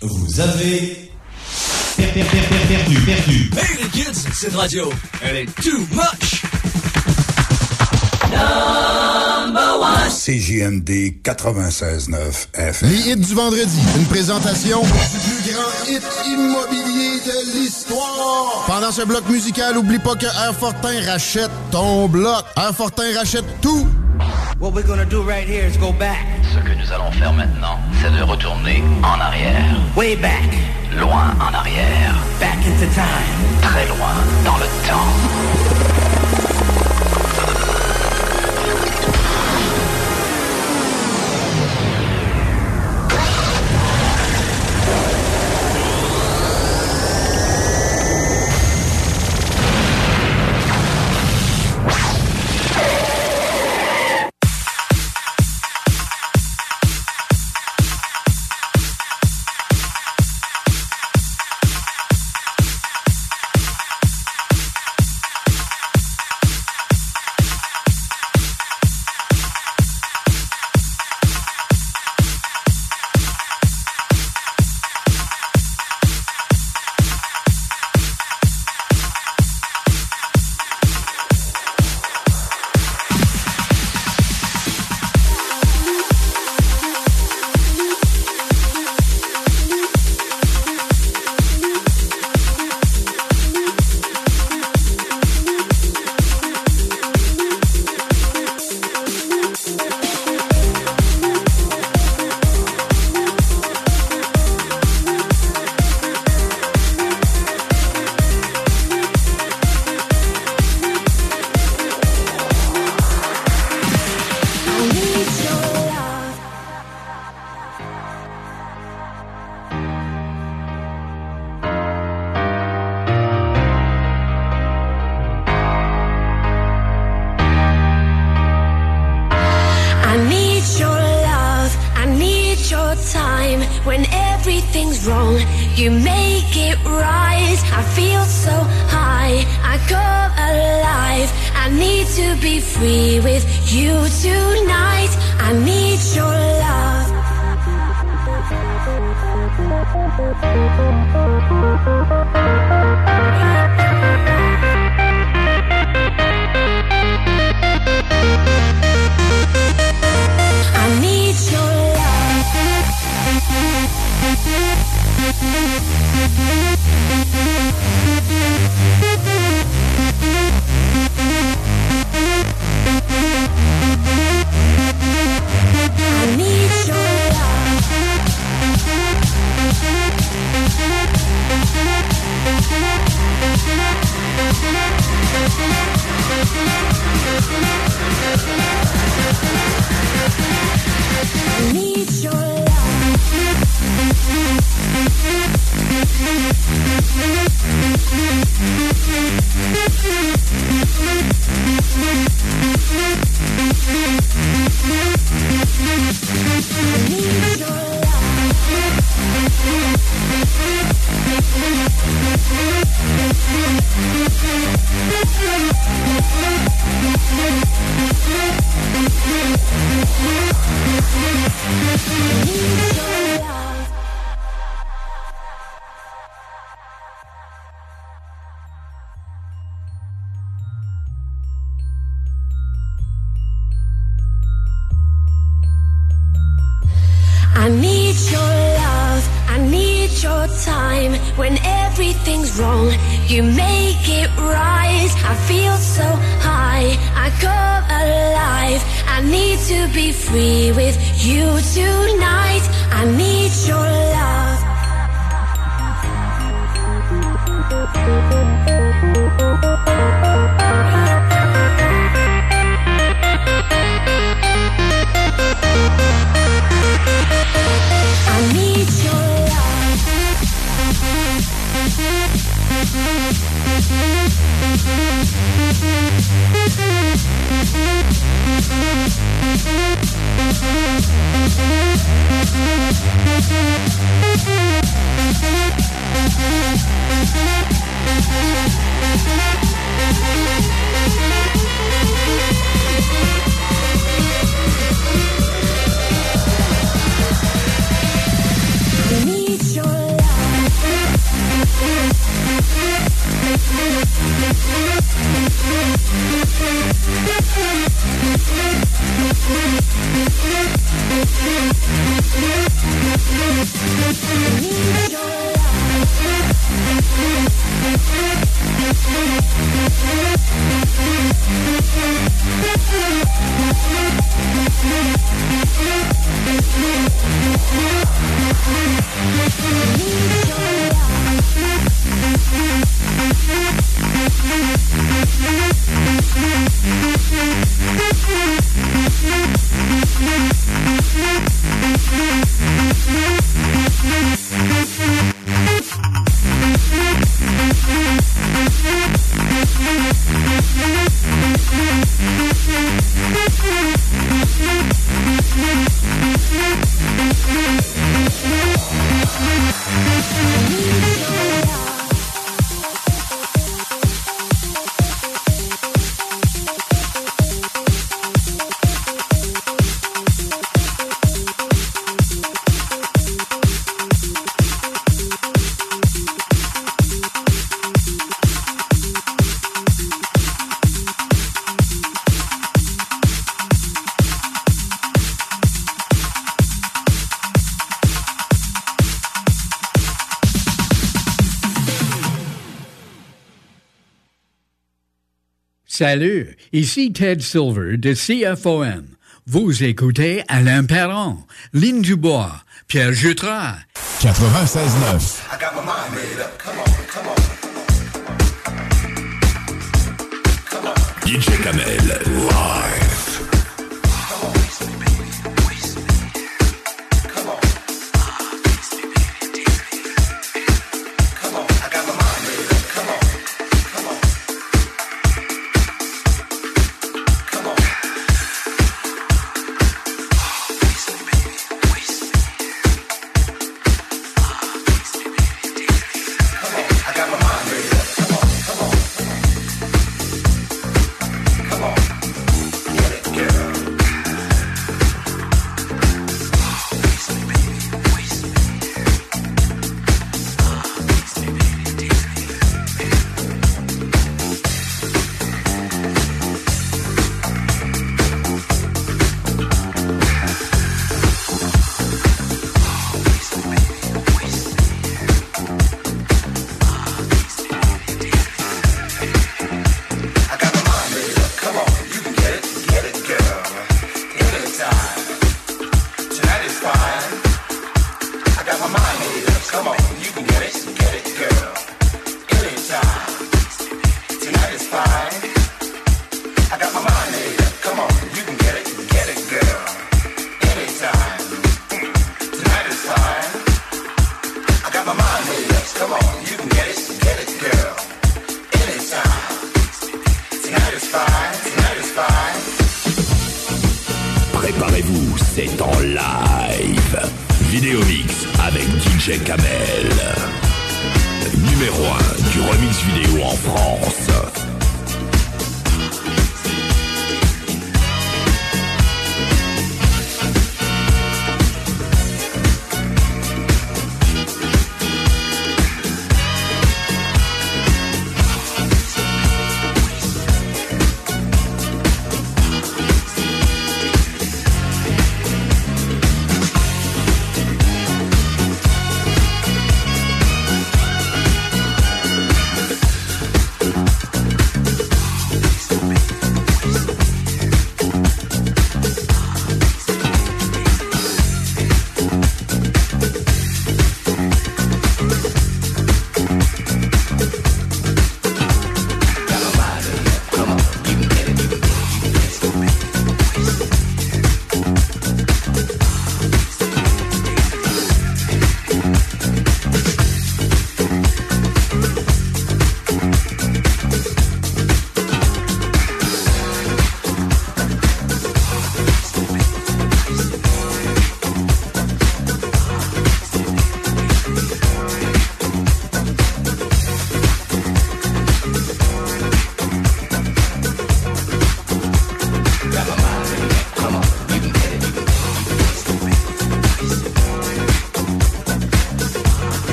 [SPEAKER 20] Vous avez per- per- per- per- perdu, perdu.
[SPEAKER 5] Hey les kids, cette radio, elle est too much.
[SPEAKER 4] CJMD 96.9 FM. Les hits du vendredi. Une présentation du plus grand hit immobilier de l'histoire. Pendant ce bloc musical, oublie pas que Airfortin rachète ton bloc. Airfortin rachète tout.
[SPEAKER 17] What we're gonna do right here is go back.
[SPEAKER 18] Ce que nous allons faire maintenant, c'est de retourner en arrière.
[SPEAKER 17] Way back.
[SPEAKER 18] Loin en arrière.
[SPEAKER 17] Back into time.
[SPEAKER 18] Très loin dans le temps.
[SPEAKER 11] Salut, ici Ted Silver de CFOM. Vous écoutez Alain Perron, Lynn Dubois, Pierre Jutras.
[SPEAKER 8] 96.9.
[SPEAKER 41] DJ Kamel, live.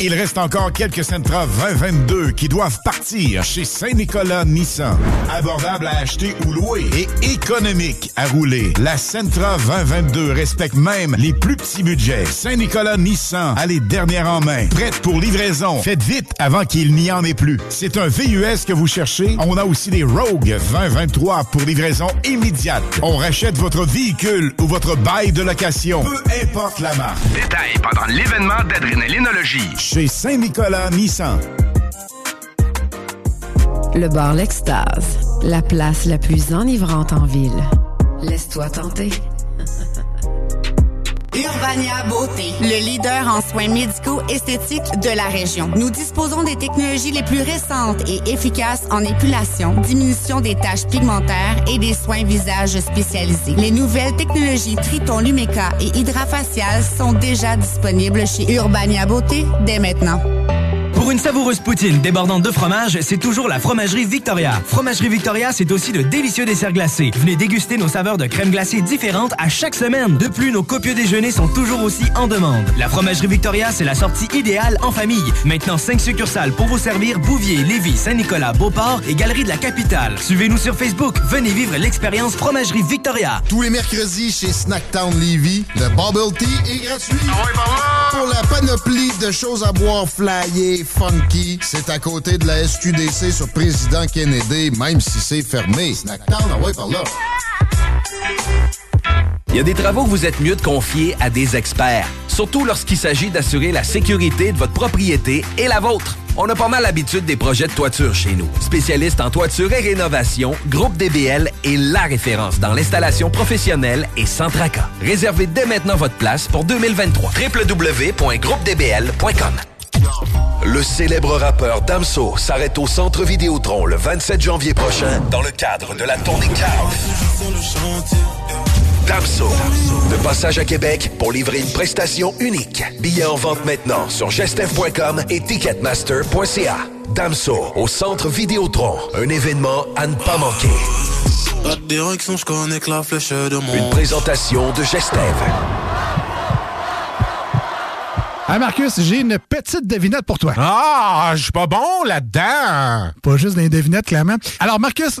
[SPEAKER 10] Il reste encore quelques Sentra 2022 qui doivent partir chez Saint-Nicolas Nissan. Abordable à acheter ou louer et économique à rouler. La Sentra 2022 respecte même les plus petits budgets. Saint-Nicolas Nissan a les dernières en main. Prête pour livraison. Faites vite avant qu'il n'y en ait plus. C'est un VUS que vous cherchez. On a aussi des Rogue 2023 pour livraison immédiate. On rachète votre véhicule ou votre bail de location. Peu importe la marque.
[SPEAKER 1] Détail pendant l'événement d'adrénalinologie.
[SPEAKER 10] Chez Saint-Nicolas Nissan.
[SPEAKER 42] Le bar L'Extase, la place la plus enivrante en ville. Laisse-toi tenter.
[SPEAKER 43] Urbania Beauté, le leader en soins médicaux esthétiques de la région. Nous disposons des technologies les plus récentes et efficaces en épilation, diminution des taches pigmentaires et des soins visage spécialisés. Les nouvelles technologies Triton Lumeca et Hydrafacial sont déjà disponibles chez Urbania Beauté dès maintenant.
[SPEAKER 21] Pour une savoureuse poutine débordante de fromage, c'est toujours la Fromagerie Victoria. Fromagerie Victoria, c'est aussi de délicieux desserts glacés. Venez déguster nos saveurs de crème glacée différentes à chaque semaine. De plus, nos copieux déjeuners sont toujours aussi en demande. La Fromagerie Victoria, c'est la sortie idéale en famille. Maintenant, 5 succursales pour vous servir Bouvier, Lévis, Saint-Nicolas, Beauport et Galerie de la Capitale. Suivez-nous sur Facebook. Venez vivre l'expérience Fromagerie Victoria.
[SPEAKER 4] Tous les mercredis chez Snacktown Levy, le Bubble Tea est gratuit. Pour la panoplie de choses à boire flyées, funky, c'est à côté de la SQDC sur Président Kennedy, même si c'est fermé. Ah.
[SPEAKER 1] Il y a des travaux que vous êtes mieux de confier à des experts, surtout lorsqu'il s'agit d'assurer la sécurité de votre propriété et la vôtre. On a pas mal l'habitude des projets de toiture chez nous. Spécialiste en toiture et rénovation, Groupe DBL est la référence dans l'installation professionnelle et sans tracas. Réservez dès maintenant votre place pour 2023. www.groupedbl.com
[SPEAKER 44] Le célèbre rappeur Damso s'arrête au Centre Vidéotron le 27 janvier prochain dans le cadre de la tournée Chaos. Damso, de passage à Québec pour livrer une prestation unique. Billets en vente maintenant sur gestev.com et ticketmaster.ca. Damso au Centre Vidéotron, un événement à ne pas manquer.
[SPEAKER 36] La direction, je connais que la flèche de mon.
[SPEAKER 44] Une présentation de Gestev.
[SPEAKER 45] Ah Marcus, j'ai une petite devinette pour toi.
[SPEAKER 46] Ah, je suis pas bon là-dedans.
[SPEAKER 45] Pas juste des devinettes, clairement. Alors Marcus,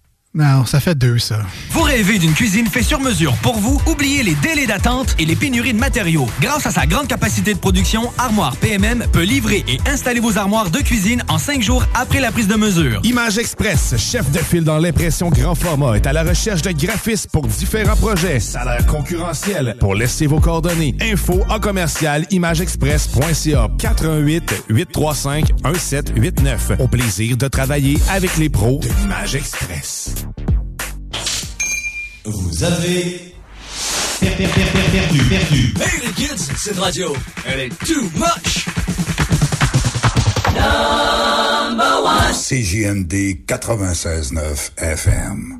[SPEAKER 45] Non, ça fait deux, ça.
[SPEAKER 21] Vous rêvez d'une cuisine faite sur mesure pour vous? Oubliez les délais d'attente et les pénuries de matériaux. Grâce à sa grande capacité de production, Armoire PMM peut livrer et installer vos armoires de cuisine en cinq jours après la prise de mesure.
[SPEAKER 47] Image Express, chef de file dans l'impression grand format, est à la recherche de graphistes pour différents projets. Salaire concurrentiel. Pour laisser vos coordonnées. Info en commercial imageexpress.ca 418 835 1789. Au plaisir de travailler avec les pros de l'Image Express.
[SPEAKER 32] Vous avez per- per- per- per- perdu, perdu.
[SPEAKER 48] Hey les kids, cette radio, elle est too much.
[SPEAKER 5] CJMD 96.9 FM.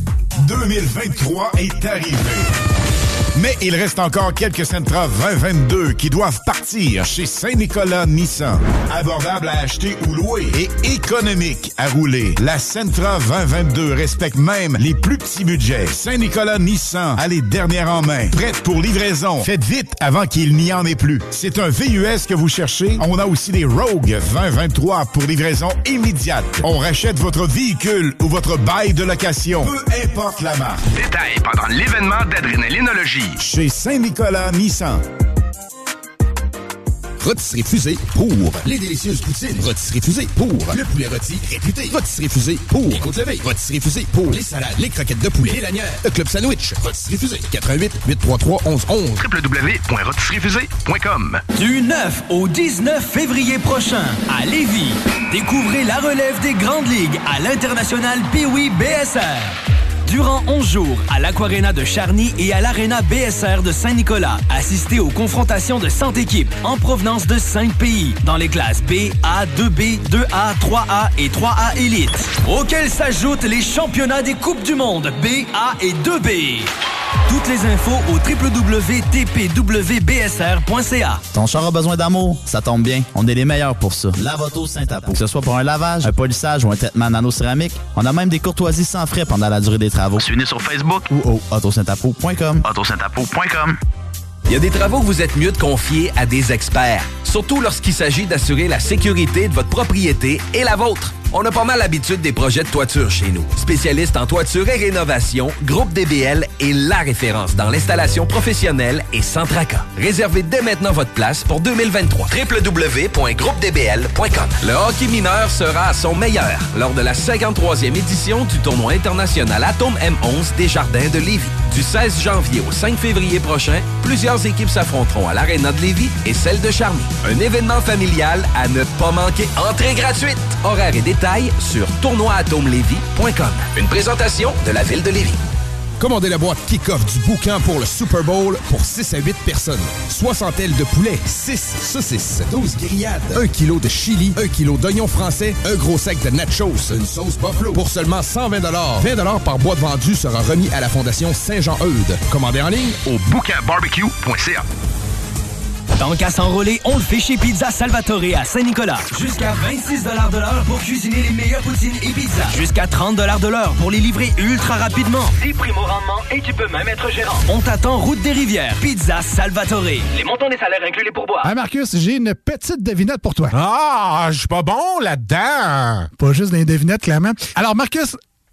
[SPEAKER 10] 2023 est arrivé. Mais il reste encore quelques Sentra 2022 qui doivent partir chez Saint-Nicolas Nissan. Abordable à acheter ou louer et économique à rouler. La Sentra 2022 respecte même les plus petits budgets. Saint-Nicolas Nissan a les dernières en main. Prête pour livraison. Faites vite avant qu'il n'y en ait plus. C'est un VUS que vous cherchez. On a aussi des Rogue 2023 pour livraison immédiate. On rachète votre véhicule ou votre bail de location. Importe la marque.
[SPEAKER 49] Détail pendant l'événement d'adrénalinologie.
[SPEAKER 10] Chez Saint-Nicolas Nissan.
[SPEAKER 20] Rotisserie Fusée pour les délicieuses poutines. Rotisserie Fusée pour le poulet rôti réputé. Rotisserie Fusée pour les côtes levées. Rotisserie Fusée pour les salades, les croquettes de poulet, les lanières, le club sandwich. Rotisserie Fusée 88 833 1111
[SPEAKER 49] www.rotisseriefusée.com
[SPEAKER 21] Du 9 au 19 février prochain, à Lévis, découvrez la relève des grandes ligues à l'international Pee-Wee BSR. Durant 11 jours, à l'Aquarena de Charny et à l'Arena BSR de Saint-Nicolas, assistez aux confrontations de 100 équipes en provenance de 5 pays, dans les classes B, A, 2B, 2A, 3A et 3A Elite, auxquels s'ajoutent les championnats des Coupes du Monde B, A et 2B. Toutes les infos au www.tpwbsr.ca.
[SPEAKER 50] Ton char a besoin d'amour? Ça tombe bien. On est les meilleurs pour ça. Lavoto Saint-Apo. Que ce soit pour un lavage, un polissage ou un traitement nano-céramique, on a même des courtoisies sans frais pendant la durée des travaux.
[SPEAKER 49] Suivez-nous sur Facebook
[SPEAKER 50] ou au autosaintapo.com.
[SPEAKER 49] autosaintapo.com.
[SPEAKER 1] Il y a des travaux que vous êtes mieux de confier à des experts, surtout lorsqu'il s'agit d'assurer la sécurité de votre propriété et la vôtre. On a pas mal l'habitude des projets de toiture chez nous. Spécialiste en toiture et rénovation, Groupe DBL est la référence dans l'installation professionnelle et sans tracas. Réservez dès maintenant votre place pour 2023. www.groupedbl.com Le hockey mineur sera à son meilleur lors de la 53e édition du tournoi international Atome M11 des Jardins de Lévis. Du 16 janvier au 5 février prochain, plusieurs équipes s'affronteront à l'Arena de Lévis et celle de Charny. Un événement familial à ne pas manquer. Entrée gratuite. Horaires et détails sur tournoiatomelevy.com. Une présentation de la ville de Lévis.
[SPEAKER 20] Commandez la boîte kick-off du boucan pour le Super Bowl pour 6 à 8 personnes. 60 ailes de poulet, 6 saucisses, 12 grillades, 1 kg de chili, 1 kg d'oignons français, un gros sac de nachos, une sauce buffalo pour seulement 120 20 par boîte vendue sera remis à la Fondation Saint-Jean-Eudes. Commandez en ligne au
[SPEAKER 49] boucanbarbecue.ca.
[SPEAKER 21] Tant qu'à s'enrôler, on le fait chez Pizza Salvatore à Saint-Nicolas. Jusqu'à 26 de l'heure pour cuisiner les meilleures poutines et pizzas. Jusqu'à 30 de l'heure pour les livrer ultra rapidement.
[SPEAKER 49] 10 primes au rendement et tu peux même être gérant.
[SPEAKER 21] On t'attend route des rivières. Pizza Salvatore.
[SPEAKER 49] Les montants des salaires incluent les pourboires.
[SPEAKER 45] Hey Marcus, j'ai une petite devinette pour toi.
[SPEAKER 46] Ah, je suis pas bon là-dedans.
[SPEAKER 45] Pas juste des devinettes, clairement. Alors, Marcus,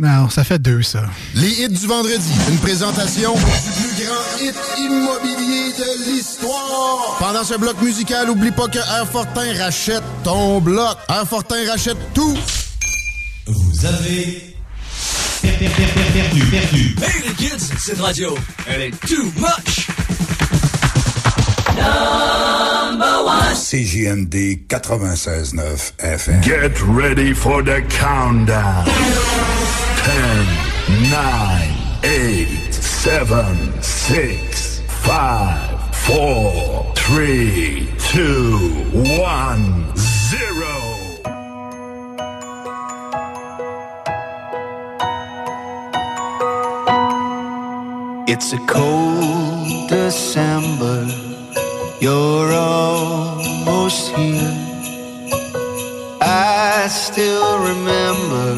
[SPEAKER 45] Non, ça fait deux, ça.
[SPEAKER 4] Les hits du vendredi. Une présentation du plus grand hit immobilier de l'histoire. Pendant ce bloc musical, oublie pas que Airfortin rachète ton bloc. Airfortin rachète tout.
[SPEAKER 51] Vous avez perdu, perdu, perdu.
[SPEAKER 52] Hey les kids, cette radio, elle est too much.
[SPEAKER 53] CJMD 96.9 FM.
[SPEAKER 5] Get ready for the countdown. 10, 9, 8, 7, 6, 5, 4, 3, 2, 1, 0.
[SPEAKER 36] It's a cold December. You're almost here. I still remember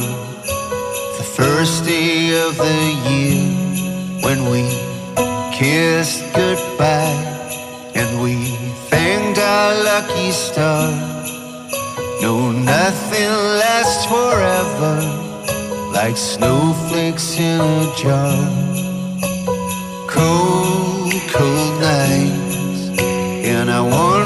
[SPEAKER 36] the first day of the year when we kissed goodbye and we thanked our
[SPEAKER 19] lucky stars. No, nothing lasts forever like snowflakes in a jar. Cold, cold I
[SPEAKER 36] want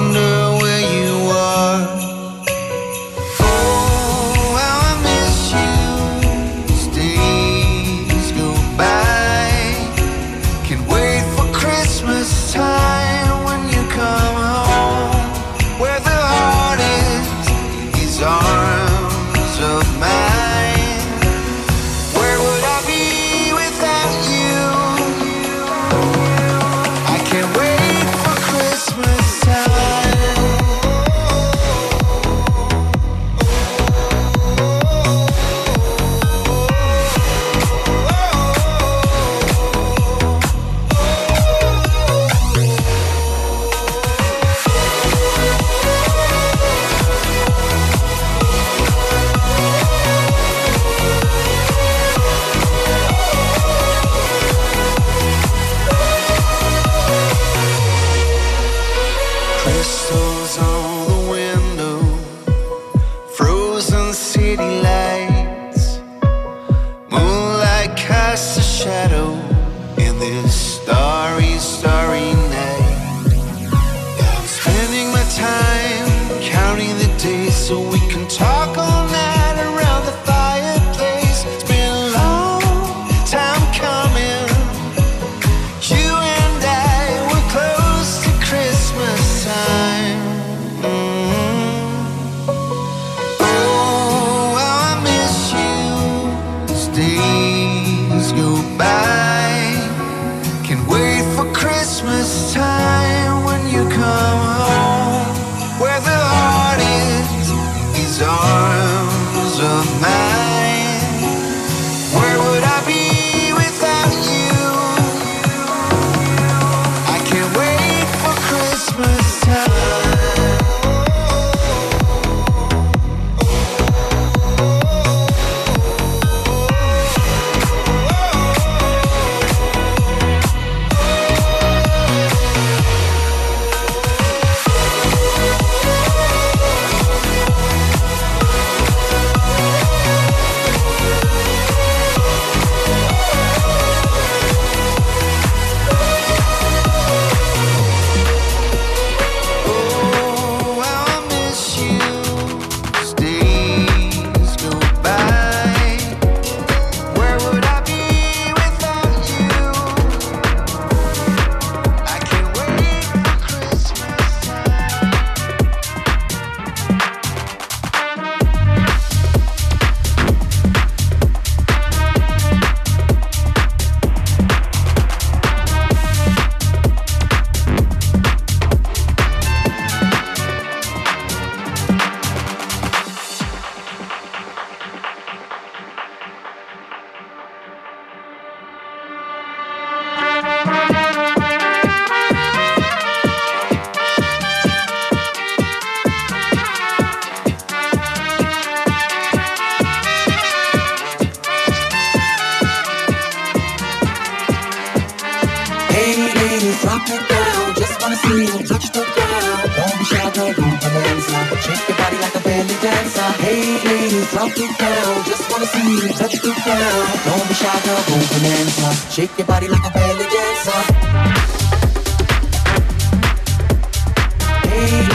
[SPEAKER 36] Shake your like a belly dancer.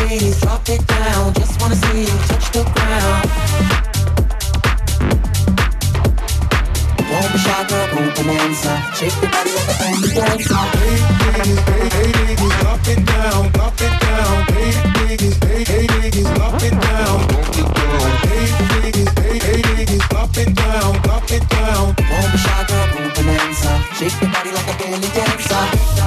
[SPEAKER 36] Ladies, drop it down. Just wanna see you touch the ground. Don't be shy, girl. Shake your body like a belly dancer. Ladies, ladies, drop it down, drop it down. Ladies, ladies, drop it down, drop it down. Ladies, ladies, drop it down. Boom shaka boom, shy, bonanza. Shake your body like a belly dancer.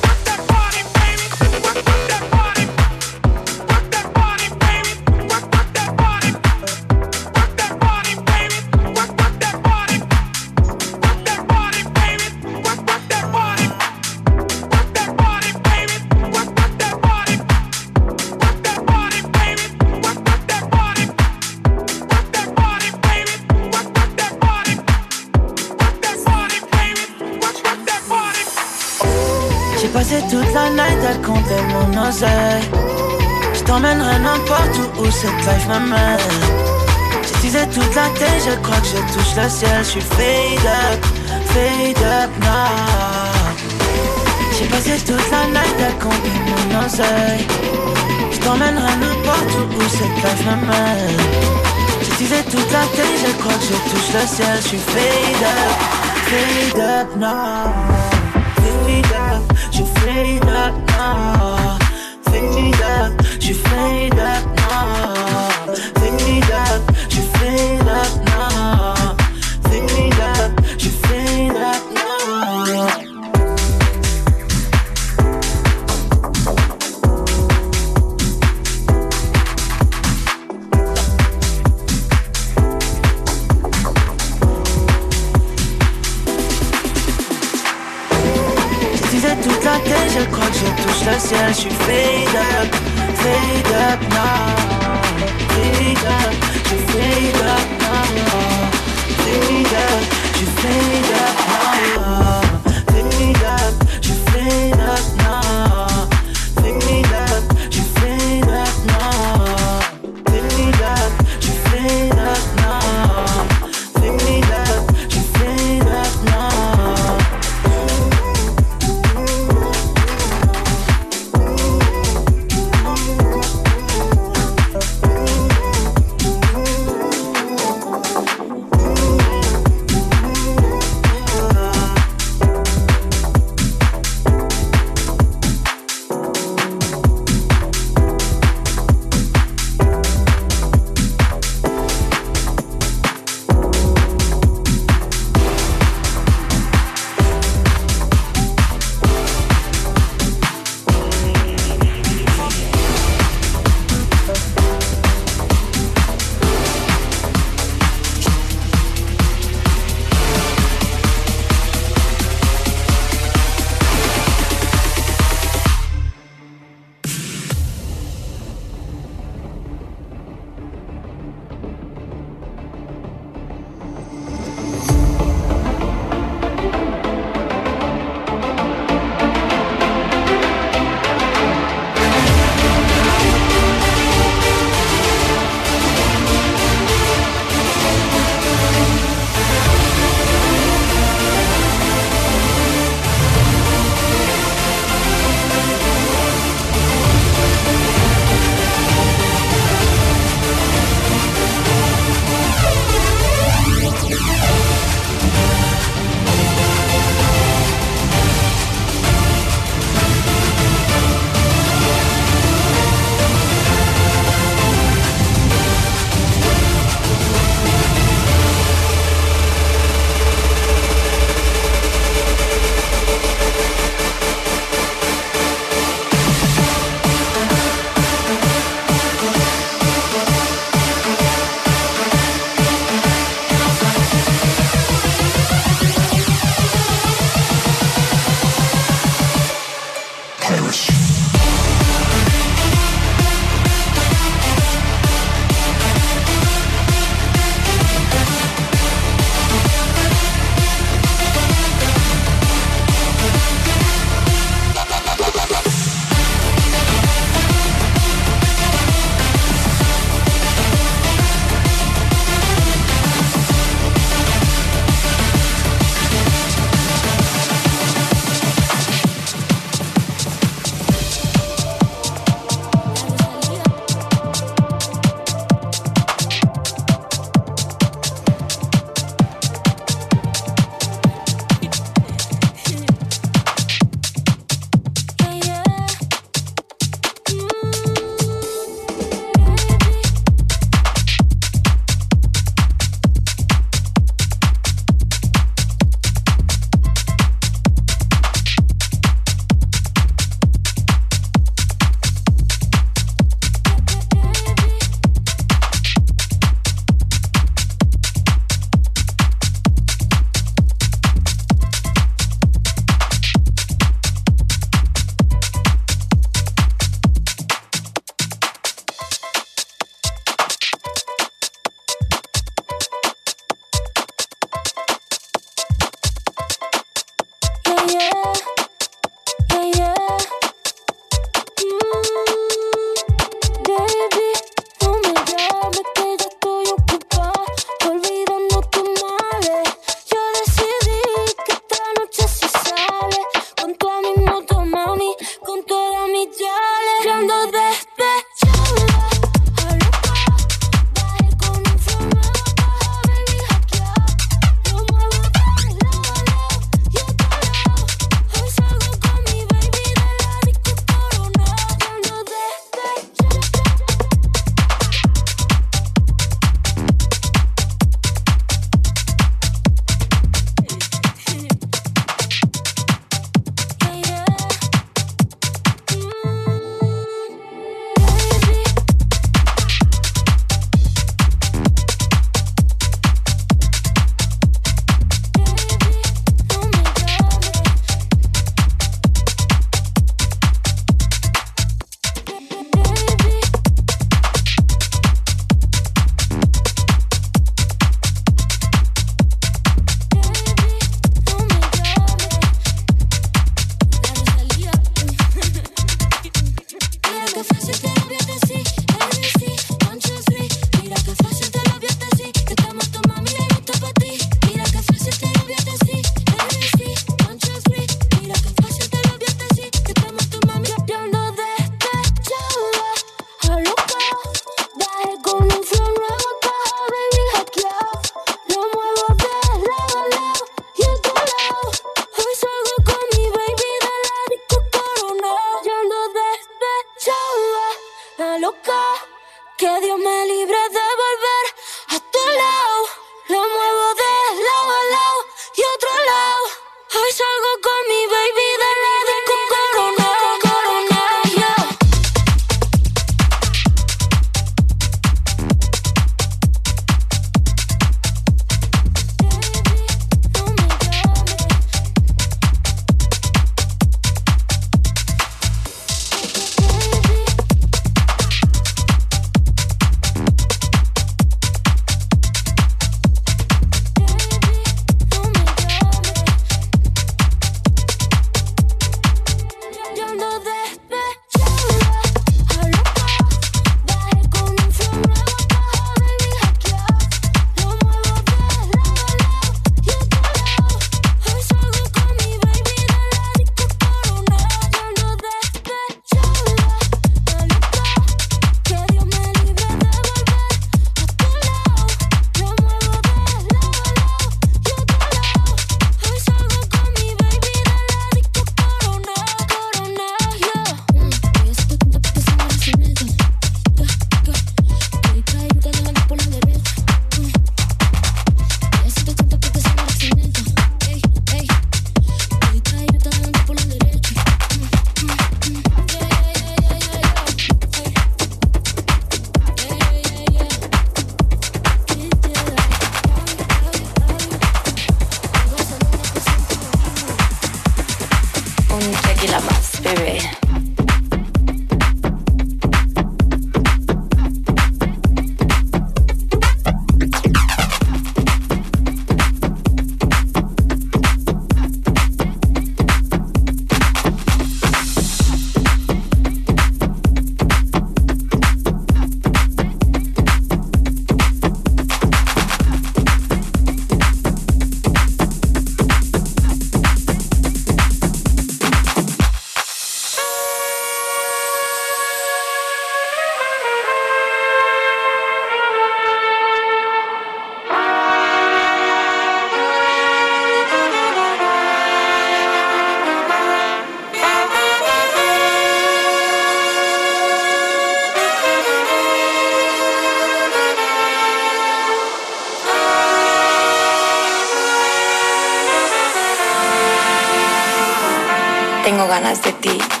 [SPEAKER 37] Ganas de ti.